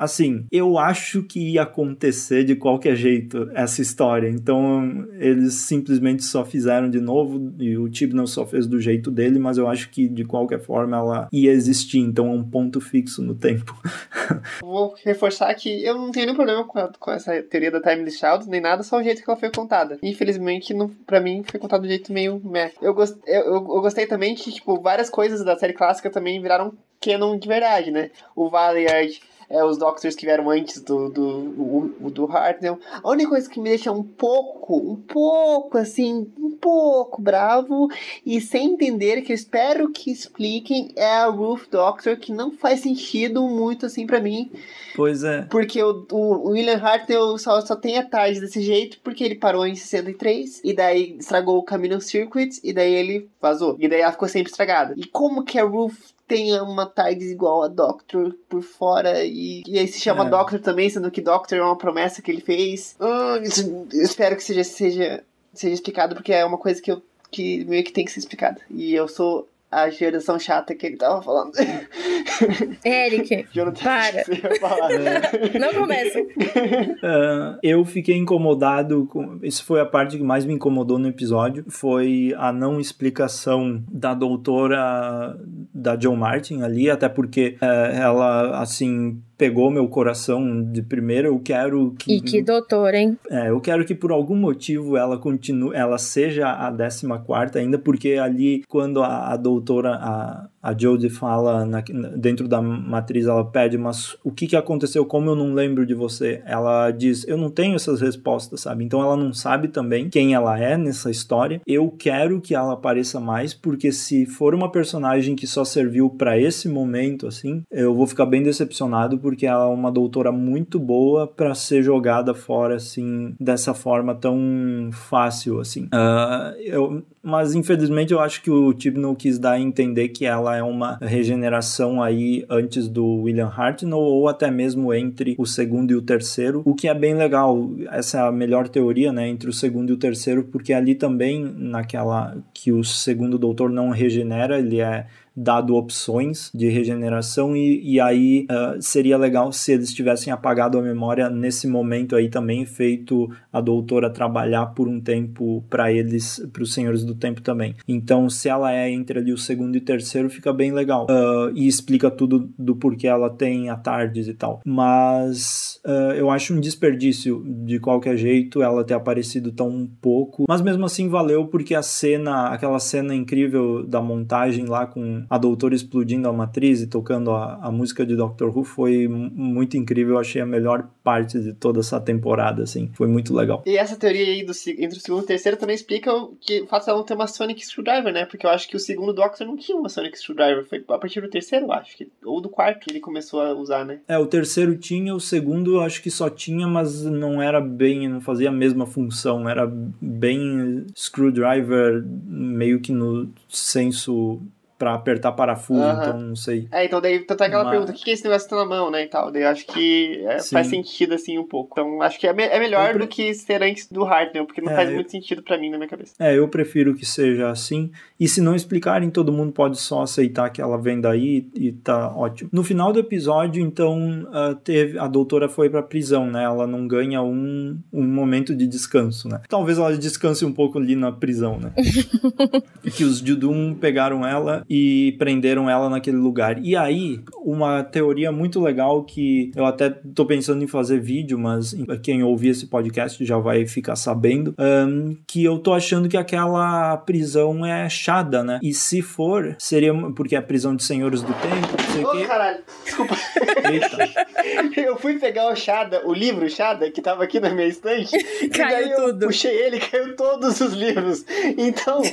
assim, eu acho que ia acontecer de qualquer jeito essa história. Então, eles simplesmente só fizeram de novo e o Tibnall só fez do jeito dele, mas eu acho que de qualquer forma ela ia existir. Então, é um ponto fixo no tempo. (laughs) Vou reforçar que eu não tenho nenhum problema com, a- com essa teoria da Timeless Child, nem nada, só o jeito que ela foi contada. Infelizmente, não, pra mim, foi contado de um jeito meio meh. Eu, gost, eu, eu, eu gostei também que, tipo, várias coisas da série clássica também viraram canon de verdade, né? O Valiard, é, os Doctors que vieram antes do, do, o- o do Hartnell. A única coisa que me deixa um pouco, um pouco, assim, um pouco bravo e sem entender, que eu espero que expliquem, é a Ruth Doctor, que não faz sentido muito, assim, pra mim. Pois é. Porque o, o William Hartnell só, só tem a tarde desse jeito porque ele parou em 63 e daí estragou o Camino Circuit e daí ele vazou. E daí ela ficou sempre estragada. E como que a Ruth tem uma tarde igual a Doctor por fora e, e aí se chama É. Doctor também, sendo que Doctor é uma promessa que ele fez. Ah, isso- eu espero que seja, seja, seja explicado porque é uma coisa que eu que meio que tem que ser explicada. E eu sou a geração chata que ele tava falando. Eric, (laughs) Jonathan, Para. (laughs) não começa. Ah, eu fiquei incomodado com. Isso foi a parte que mais me incomodou no episódio. Foi a não explicação da doutora da John Martin ali, até porque eh, ela, assim, pegou meu coração de primeira. Eu quero que. E que doutor, hein? É, eu quero que por algum motivo ela continue, ela seja a 14 ainda, porque ali quando a, a doutora, a, a Jodie fala na- dentro da matriz, ela pede, mas o que que aconteceu? Como eu não lembro de você? Ela diz, eu não tenho essas respostas, sabe? Então ela não sabe também quem ela é nessa história. Eu quero que ela apareça mais, porque se for uma personagem que só serviu pra esse momento, assim, eu vou ficar bem decepcionado, porque ela é uma doutora muito boa pra ser jogada fora, assim, dessa forma tão fácil, assim. Ah, eu, mas infelizmente eu acho que o Tibnall quis dar a entender que ela é uma regeneração aí antes do William Hartnell ou até mesmo entre o segundo e o terceiro, o que é bem legal. Essa é a melhor teoria, né, entre o segundo e o terceiro, porque ali também naquela que o segundo doutor não regenera, ele é dado opções de regeneração e, e aí uh, seria legal se eles tivessem apagado a memória nesse momento aí também, feito a doutora trabalhar por um tempo para eles, para os Senhores do Tempo também. Então, se ela é entre ali o segundo e terceiro, fica bem legal. Uh, e explica tudo do porquê ela tem a tardes e tal. Mas uh, eu acho um desperdício de qualquer jeito ela ter aparecido tão pouco. Mas mesmo assim valeu porque a cena, aquela cena incrível da montagem lá com a doutora explodindo a matriz e tocando a, a música de Doctor Who foi muito incrível. Eu achei a melhor parte de toda essa temporada, assim. Foi muito legal. E essa teoria aí do, entre o segundo e o terceiro também explica que o fato ela não ter uma Sonic Screwdriver, né? Porque eu acho que o segundo Doctor não tinha uma Sonic Screwdriver. Foi a partir do terceiro, eu acho. Que, ou do quarto que ele começou a usar, né? É, o terceiro tinha, o segundo eu acho que só tinha, mas não era bem, não fazia a mesma função. Era bem screwdriver, meio que no senso para apertar parafuso, então não sei. É, então daí tanto é aquela Mas... pergunta, o que é esse negócio que tá na mão, né, e tal. Daí eu acho que é, faz sentido, assim, um pouco. Então acho que é, me é melhor pre... do que ser antes do Hartnell, porque não é, faz eu... muito sentido para mim na minha cabeça. É, eu prefiro que seja assim. E se não explicarem, todo mundo pode só aceitar que ela vem daí e tá ótimo. No final do episódio, então, uh, teve, a doutora foi pra prisão, né? Ela não ganha um, um momento de descanso, né? Talvez ela descanse um pouco ali na prisão, né? (laughs) que os Judum pegaram ela e prenderam ela naquele lugar. E aí, uma teoria muito legal que eu até tô pensando em fazer vídeo, mas quem ouvir esse podcast já vai ficar sabendo, um, que eu tô achando que aquela prisão é chada, né? E se for, seria porque é a prisão de senhores do tempo, não sei o quê. caralho, desculpa. Eita. (laughs) eu fui pegar o Chada, o livro Chada, que tava aqui na minha estante, caiu e daí tudo. eu puxei ele, caiu todos os livros. Então. (laughs)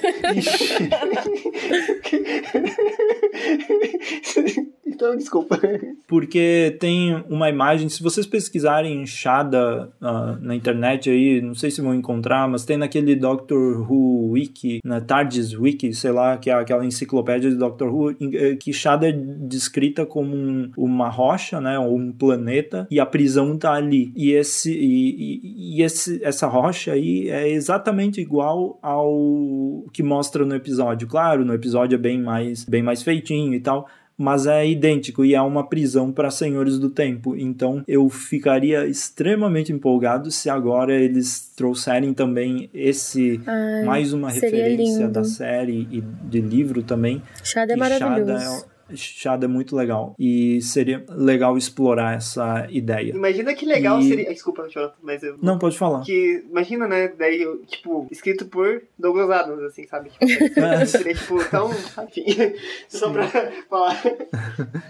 (laughs) (laughs) então, desculpa. Porque tem uma imagem, se vocês pesquisarem Shada uh, na internet aí, não sei se vão encontrar, mas tem naquele Doctor Who Wiki, na TARDIS Wiki, sei lá, que é aquela enciclopédia de Doctor Who, eh, que Shada é descrita como um, uma rocha, né, ou um planeta, e a prisão tá ali. E, esse, e, e, e esse, essa rocha aí é exatamente igual ao que mostra no episódio. Claro, no episódio é bem mais, bem mais feitinho e tal, mas é idêntico e é uma prisão para senhores do tempo. Então eu ficaria extremamente empolgado se agora eles trouxerem também esse Ai, mais uma referência lindo. da série e de livro também. Chada é maravilhoso. é Chada é muito legal. E seria legal explorar essa ideia. Imagina que legal e... seria. Desculpa, Jonathan, mas eu. Não, pode falar. Que, imagina, né? Daí, tipo, escrito por Douglas Adams, assim, sabe? Tipo, (laughs) é. seria, tipo, tão. Enfim. (laughs) Só pra falar.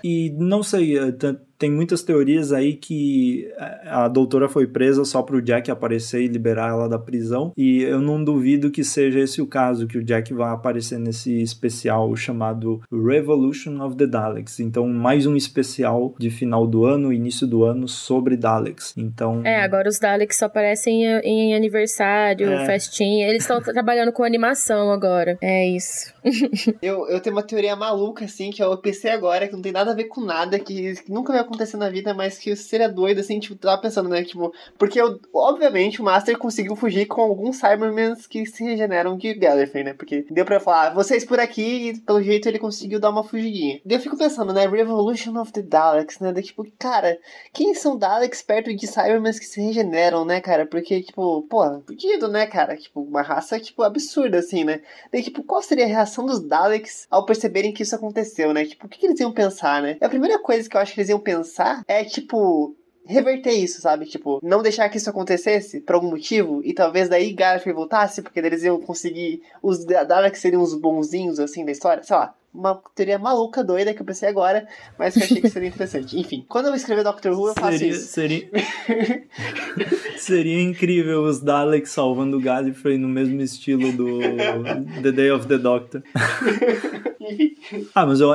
e não sei, é, tem muitas teorias aí que a doutora foi presa só para o Jack aparecer e liberar ela da prisão. E eu não duvido que seja esse o caso, que o Jack vai aparecer nesse especial chamado Revolution of the Daleks. Então, mais um especial de final do ano, início do ano, sobre Daleks. Então. É, agora os Daleks só aparecem em, aniversário, é. festinha. Eles estão trabalhando com animação agora. É isso. Eu, eu tenho uma teoria maluca, assim, que eu pensei agora, que não tem nada a ver com nada, que, que nunca vai acontecer na vida, mas que seria doido, assim, tipo, tava pensando, né, tipo, porque eu, obviamente o Master conseguiu fugir com alguns Cybermans que se regeneram de Gallifrey, né, porque deu pra falar, ah, vocês por aqui, e pelo jeito ele conseguiu dar uma fugidinha. Eu fico pensando, né, Revolution of the Daleks, né, daí, tipo, cara, quem são Daleks perto de Cybermans que se regeneram, né, cara, porque, tipo, pô, fudido, né, cara, tipo, uma raça, tipo, absurda, assim, né, daí, tipo, qual seria a reação dos Daleks ao perceberem que isso aconteceu, né, tipo, o que, que eles iam pensar, né? A primeira coisa que eu acho que eles iam pensar é tipo reverter isso, sabe? Tipo, não deixar que isso acontecesse por algum motivo e talvez daí Gallifrey voltasse, porque eles iam conseguir os Daleks seriam os bonzinhos assim da história, sei lá. Uma teoria maluca, doida, que eu pensei agora, mas que eu achei que seria interessante. (laughs) Enfim, quando eu escrever Doctor Who, eu faço seria, isso. Seria... (laughs) seria incrível os Daleks salvando o Gallifrey no mesmo estilo do The Day of the Doctor. (laughs) ah, mas eu,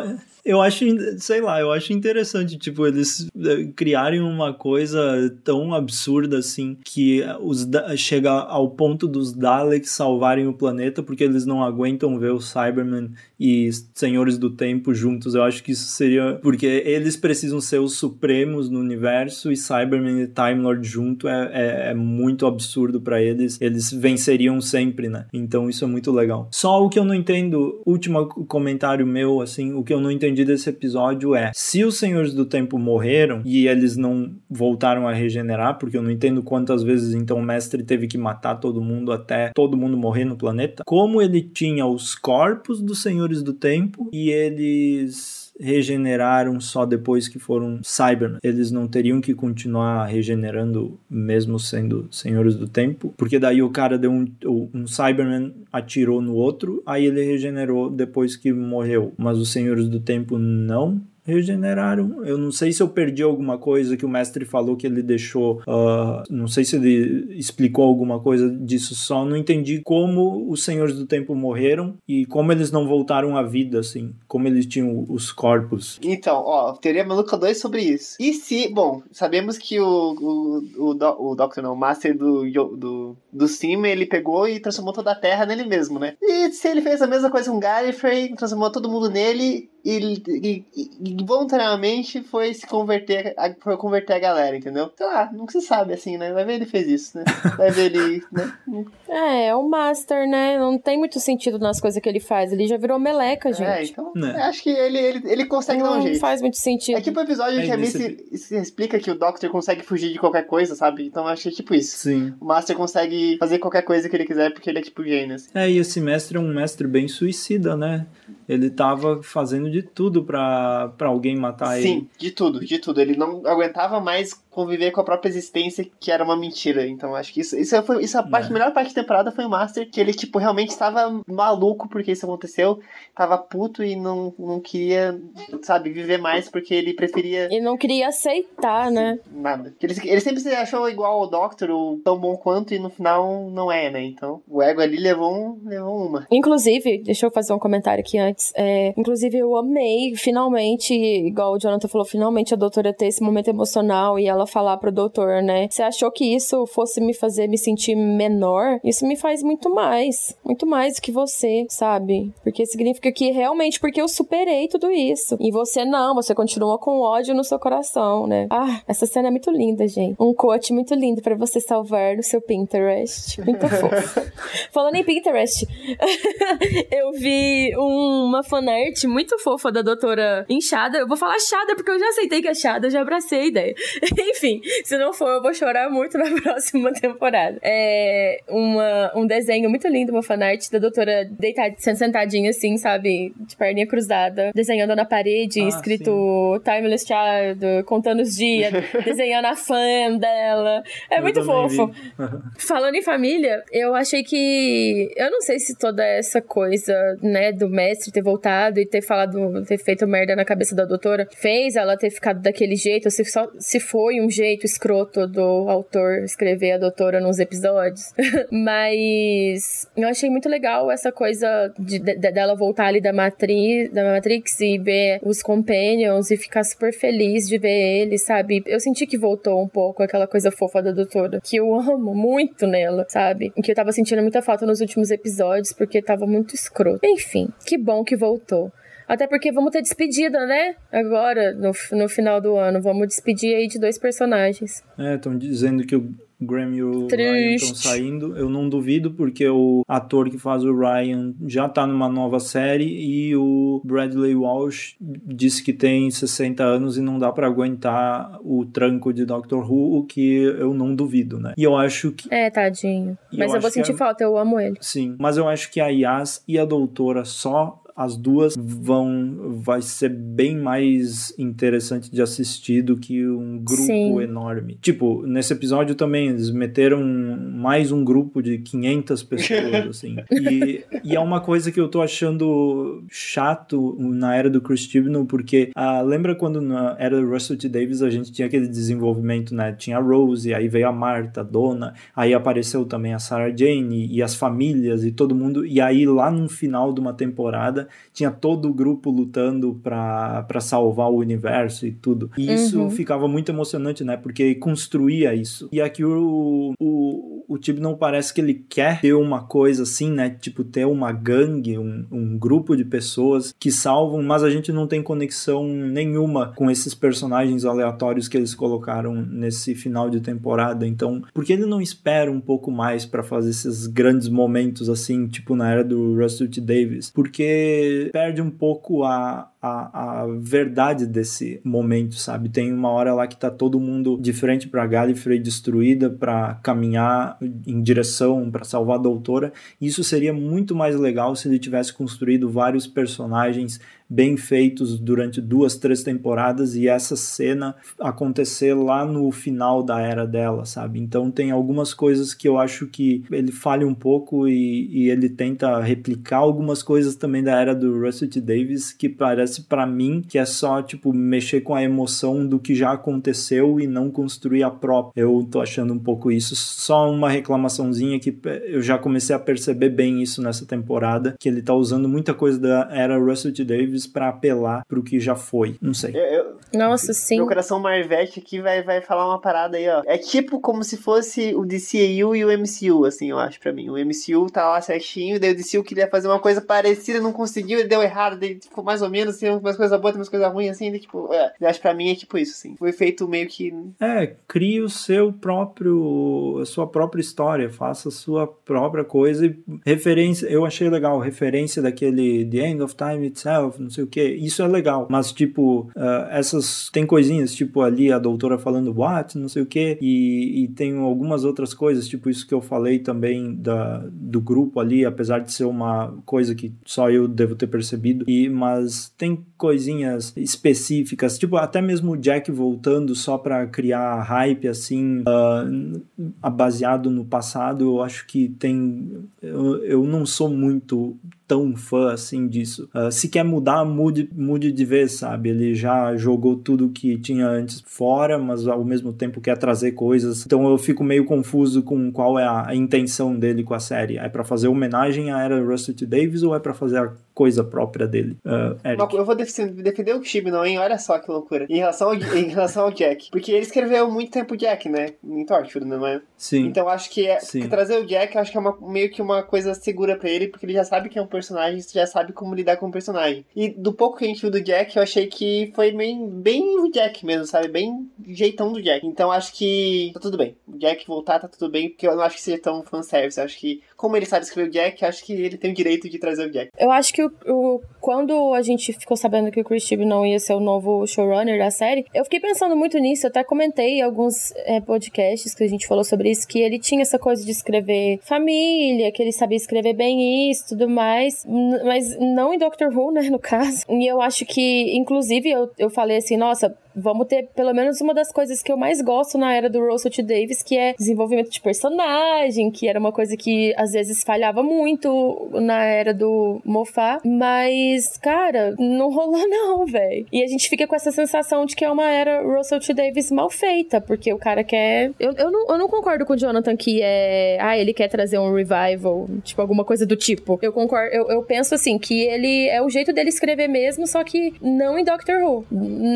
Eu acho, sei lá, eu acho interessante, tipo, eles eh, criarem uma coisa tão absurda assim que os chega ao ponto dos Daleks salvarem o planeta porque eles não aguentam ver o Cyberman e Senhores do Tempo juntos. Eu acho que isso seria porque eles precisam ser os supremos no universo e Cyberman e Time Lord junto é, é, é muito absurdo para eles. Eles venceriam sempre, né? Então isso é muito legal. Só o que eu não entendo, último comentário meu, assim, o que eu não entendi desse episódio é se os Senhores do Tempo morreram e eles não voltaram a regenerar, porque eu não entendo quantas vezes então o mestre teve que matar todo mundo até todo mundo morrer no planeta, como ele tinha os corpos dos Senhores do Tempo e eles regeneraram só depois que foram Cybermen. Eles não teriam que continuar regenerando mesmo sendo senhores do tempo, porque daí o cara deu um, um Cyberman atirou no outro, aí ele regenerou depois que morreu. Mas os senhores do tempo não regeneraram. Eu não sei se eu perdi alguma coisa que o mestre falou que ele deixou. Uh, não sei se ele explicou alguma coisa disso só. Não entendi como os senhores do tempo morreram e como eles não voltaram à vida, assim. Como eles tinham os corpos. Então, ó, teoria maluca 2 sobre isso. E se, bom, sabemos que o, o, o, o Doctor, não, o Master do, do, do Sim, ele pegou e transformou toda a Terra nele mesmo, né? E se ele fez a mesma coisa com Gallifrey, transformou todo mundo nele e, e, e, voluntariamente foi se converter, a, foi converter a galera, entendeu? Sei lá, nunca se sabe assim, né? Vai ver ele fez isso, né? Vai ver ele, né? (laughs) É, é o Master, né? Não tem muito sentido nas coisas que ele faz. Ele já virou meleca, é, gente. É, então, né? acho que ele, ele, ele consegue não dar um jeito. Não faz muito sentido. É tipo o episódio é, que a Missy se explica que o Doctor consegue fugir de qualquer coisa, sabe? Então acho que é tipo isso. Sim. O Master consegue fazer qualquer coisa que ele quiser porque ele é tipo gênio. Assim. É, e esse mestre é um mestre bem suicida, né? Ele tava fazendo de tudo pra, pra alguém matar Sim, ele. Sim, de tudo, de tudo. Ele não aguentava mais conviver com a própria existência que era uma mentira. Então acho que isso, isso foi isso a, parte, é. a melhor parte da temporada foi o Master, que ele, tipo, realmente estava maluco porque isso aconteceu, tava puto e não, não queria, sabe, viver mais porque ele preferia. E não queria aceitar, né? Nada. Ele, ele sempre se achou igual ao Doctor, ou tão bom quanto, e no final não é, né? Então o ego ali levou, um, levou uma. Inclusive, deixa eu fazer um comentário aqui antes. É, inclusive, eu amei, finalmente, igual o Jonathan falou, finalmente a doutora ter esse momento emocional e ela ela falar pro doutor, né? Você achou que isso fosse me fazer me sentir menor? Isso me faz muito mais. Muito mais do que você, sabe? Porque significa que realmente, porque eu superei tudo isso. E você não, você continua com ódio no seu coração, né? Ah, essa cena é muito linda, gente. Um quote muito lindo para você salvar no seu Pinterest. Muito fofo. (laughs) Falando em Pinterest, (laughs) eu vi uma fanart muito fofa da doutora Inchada. Eu vou falar chada porque eu já aceitei que é chada, eu já abracei a ideia. (laughs) Enfim, se não for, eu vou chorar muito (laughs) na próxima temporada. É uma, um desenho muito lindo, uma fanart da doutora deitada, sentadinha assim, sabe? De perninha cruzada, desenhando na parede, ah, escrito sim. Timeless Child, contando os dias, (laughs) desenhando a fã dela. É eu muito fofo. (laughs) Falando em família, eu achei que. Eu não sei se toda essa coisa, né, do mestre ter voltado e ter falado, ter feito merda na cabeça da doutora, fez ela ter ficado daquele jeito, se, só, se foi um jeito escroto do autor escrever a doutora nos episódios. (laughs) Mas eu achei muito legal essa coisa de, de, dela voltar ali da matriz, da Matrix e ver os Companions e ficar super feliz de ver eles, sabe? Eu senti que voltou um pouco aquela coisa fofa da doutora, que eu (laughs) amo muito nela, sabe? Que eu tava sentindo muita falta nos últimos episódios, porque tava muito escroto. Enfim, que bom que voltou. Até porque vamos ter despedida, né? Agora, no, no final do ano. Vamos despedir aí de dois personagens. É, estão dizendo que o Graham e o Triste. Ryan estão saindo. Eu não duvido, porque o ator que faz o Ryan já tá numa nova série e o Bradley Walsh disse que tem 60 anos e não dá para aguentar o tranco de Doctor Who, o que eu não duvido, né? E eu acho que. É, tadinho. Mas eu, eu vou sentir a... falta, eu amo ele. Sim, mas eu acho que a Yas e a Doutora só as duas vão vai ser bem mais interessante de assistir do que um grupo Sim. enorme. Tipo, nesse episódio também eles meteram mais um grupo de 500 pessoas (laughs) assim. E, e é uma coisa que eu tô achando chato na era do Chris Chibnall porque ah, lembra quando na era do Russell T Davis a gente tinha aquele desenvolvimento, né? Tinha a Rose, aí veio a Marta, a Dona, aí apareceu também a Sarah Jane e, e as famílias e todo mundo e aí lá no final de uma temporada tinha todo o grupo lutando para salvar o universo e tudo. E isso Uhum. ficava muito emocionante, né? Porque construía isso. E aqui o, o, o Tib não parece que ele quer ter uma coisa assim, né? Tipo, ter uma gangue, um, um grupo de pessoas que salvam, mas a gente não tem conexão nenhuma com esses personagens aleatórios que eles colocaram nesse final de temporada. Então, por que ele não espera um pouco mais para fazer esses grandes momentos assim, tipo na era do Russell T. Davis? Porque perde um pouco a, a, a verdade desse momento, sabe? Tem uma hora lá que tá todo mundo de frente pra Gallifrey destruída para caminhar em direção para salvar a doutora. Isso seria muito mais legal se ele tivesse construído vários personagens bem feitos durante duas, três temporadas e essa cena acontecer lá no final da era dela, sabe? Então tem algumas coisas que eu acho que ele falha um pouco e, e ele tenta replicar algumas coisas também da era do Russell T. Davis que parece para mim que é só tipo mexer com a emoção do que já aconteceu e não construir a própria. Eu tô achando um pouco isso. Só uma reclamaçãozinha que eu já comecei a perceber bem isso nessa temporada, que ele tá usando muita coisa da era Russell T. Davis para apelar pro que já foi. Não sei. Eu, eu- Nossa, sim. Meu coração Marvete aqui vai, vai falar uma parada aí, ó. É tipo como se fosse o DCU e o MCU, assim, eu acho, pra mim. O MCU tá lá certinho, daí o DCU queria fazer uma coisa parecida, não conseguiu, ele deu errado, daí ficou mais ou menos, tem umas coisas boas, tem umas coisas ruins, assim, daí, tipo, é. Eu acho que pra mim é tipo isso, assim. Foi feito meio que. É, crie o seu próprio, a sua própria história, faça a sua própria coisa e referência, eu achei legal, referência daquele The End of Time Itself, não sei o que, isso é legal, mas tipo, ah, essas, tem coisinhas, tipo ali a doutora falando what, não sei o que, e, tem algumas outras coisas, tipo isso que eu falei também da, do grupo ali, apesar de ser uma coisa que só eu devo ter percebido, e, mas tem coisinhas específicas, tipo até mesmo o Jack voltando só pra criar hype assim, ah, baseado no passado, eu acho que tem. Eu, eu não sou muito tão fã assim disso. Ah, se quer mudar, mude, mude de vez, sabe? Ele já jogou tudo que tinha antes fora, mas ao mesmo tempo quer trazer coisas. Então eu fico meio confuso com qual é a, intenção dele com a série. É pra fazer homenagem à era Russell. Davis ou é pra fazer a coisa própria dele? Ah, Eric. Eu vou def- defender o Chibi, não, hein? Olha só que loucura. Em relação, ao, (laughs) em relação ao Jack. Porque ele escreveu muito tempo o Jack, né? Em Torture, não é? Sim. Então acho que, é, que trazer o Jack, acho que é uma- meio que uma coisa segura pra ele, porque ele já sabe que é um personagem, já sabe como lidar com o personagem. E do pouco que a gente viu do Jack, eu achei que foi bem, bem o Jack mesmo, sabe? Bem jeitão do Jack. Então acho que tá tudo bem. O Jack voltar tá tudo bem, porque eu não acho que seja tão fanservice. Eu acho que, como ele sabe escrever o Jack, acho que ele tem o direito de trazer o Jack. Eu acho que o, o- quando a gente ficou sabendo que o Chris Chibnall não ia ser o novo showrunner da série, eu fiquei pensando muito nisso. Eu até comentei alguns é, podcasts que a gente falou sobre isso, que ele tinha essa coisa de escrever família, que ele sabia escrever bem isso tudo mais, mas não em Doctor Who, né, no caso. E eu acho que, inclusive, eu, eu falei assim, nossa, vamos ter pelo menos uma das coisas que eu mais gosto na era do Russell T. Davis, que é desenvolvimento de personagem, que era uma coisa que às vezes falhava muito na era do Moffat, mas, cara, não rolou (laughs) não, velho. E a gente fica com essa sensação de que é uma era Russell T. Davis mal feita, porque o cara quer... Eu, eu, não, eu não concordo com o Jonathan que é... Ah, ele quer trazer um revival, tipo, alguma coisa do tipo. Eu concordo, eu, eu penso assim, que ele é o jeito dele escrever mesmo, só que não em Doctor Who.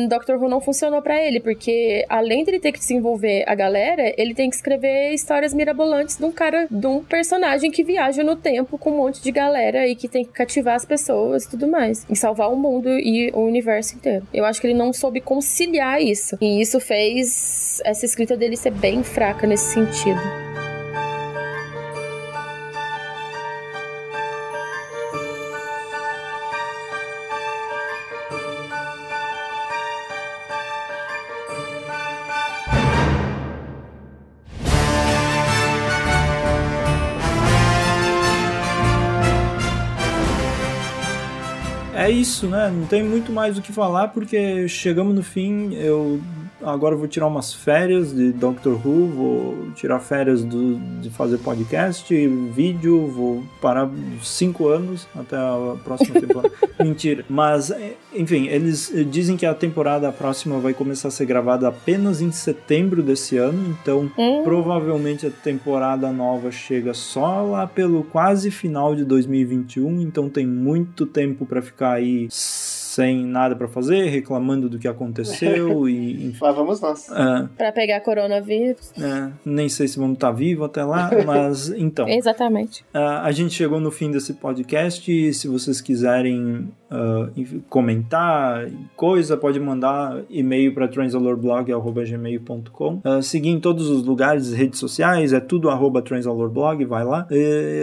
Doctor Who não funcionou pra ele, porque além dele ter que desenvolver a galera, ele tem que escrever histórias mirabolantes de um cara, de um personagem que viaja no tempo com um monte de galera e que tem que cativar as pessoas e tudo mais. E salvar o mundo e o universo inteiro. Eu acho que ele não soube conciliar isso. E isso fez essa escrita dele ser bem fraca nesse sentido. É isso, né? Não tem muito mais o que falar porque chegamos no fim. Eu agora vou tirar umas férias de Doctor Who, vou tirar férias do, de fazer podcast, vídeo, vou parar cinco anos até a próxima temporada. (laughs) Mentira. Mas, enfim, eles dizem que a temporada próxima vai começar a ser gravada apenas em setembro desse ano, então Hum. provavelmente a temporada nova chega só lá pelo quase final de 2021, então tem muito tempo pra ficar aí sem nada pra fazer, reclamando do que aconteceu (laughs) e enfim. Lá vamos nós. É, Pra pegar coronavírus. é, nem sei se vamos estar vivos até lá, (laughs) mas então. Exatamente. Ah, a gente chegou no fim desse podcast. Se vocês quiserem ah, enfim, comentar coisa, pode mandar e-mail para transalorblog.gmail.com. Uh, seguir em todos os lugares, redes sociais, é tudo arroba transalorblog, vai lá.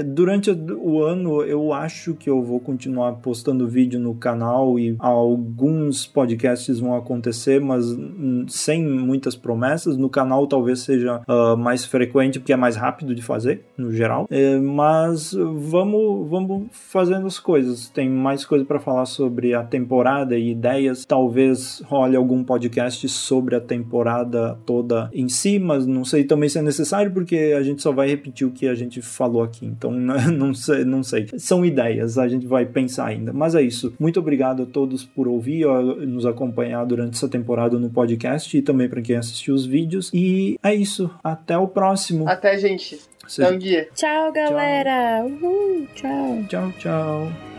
Durante o ano, eu acho que eu vou continuar postando vídeo no canal e alguns podcasts vão acontecer, mas hum, sem muitas promessas. No canal talvez seja ah, mais frequente, porque é mais rápido de fazer, no geral. Eh, mas vamos, vamos fazendo as coisas. Tem mais coisa para falar sobre a temporada e ideias. Talvez role algum podcast sobre a temporada toda em si, mas não sei também se é necessário, porque a gente só vai repetir o que a gente falou aqui. Então, (laughs) não sei, não sei. São ideias, a gente vai pensar ainda. Mas é isso. Muito obrigado a todos por ouvir, nos acompanhar durante essa temporada no podcast e também para quem assistiu os vídeos. E é isso. Até o próximo. Até, gente. Seja- Até um dia. Tchau, galera. Uhul, tchau. Tchau, tchau.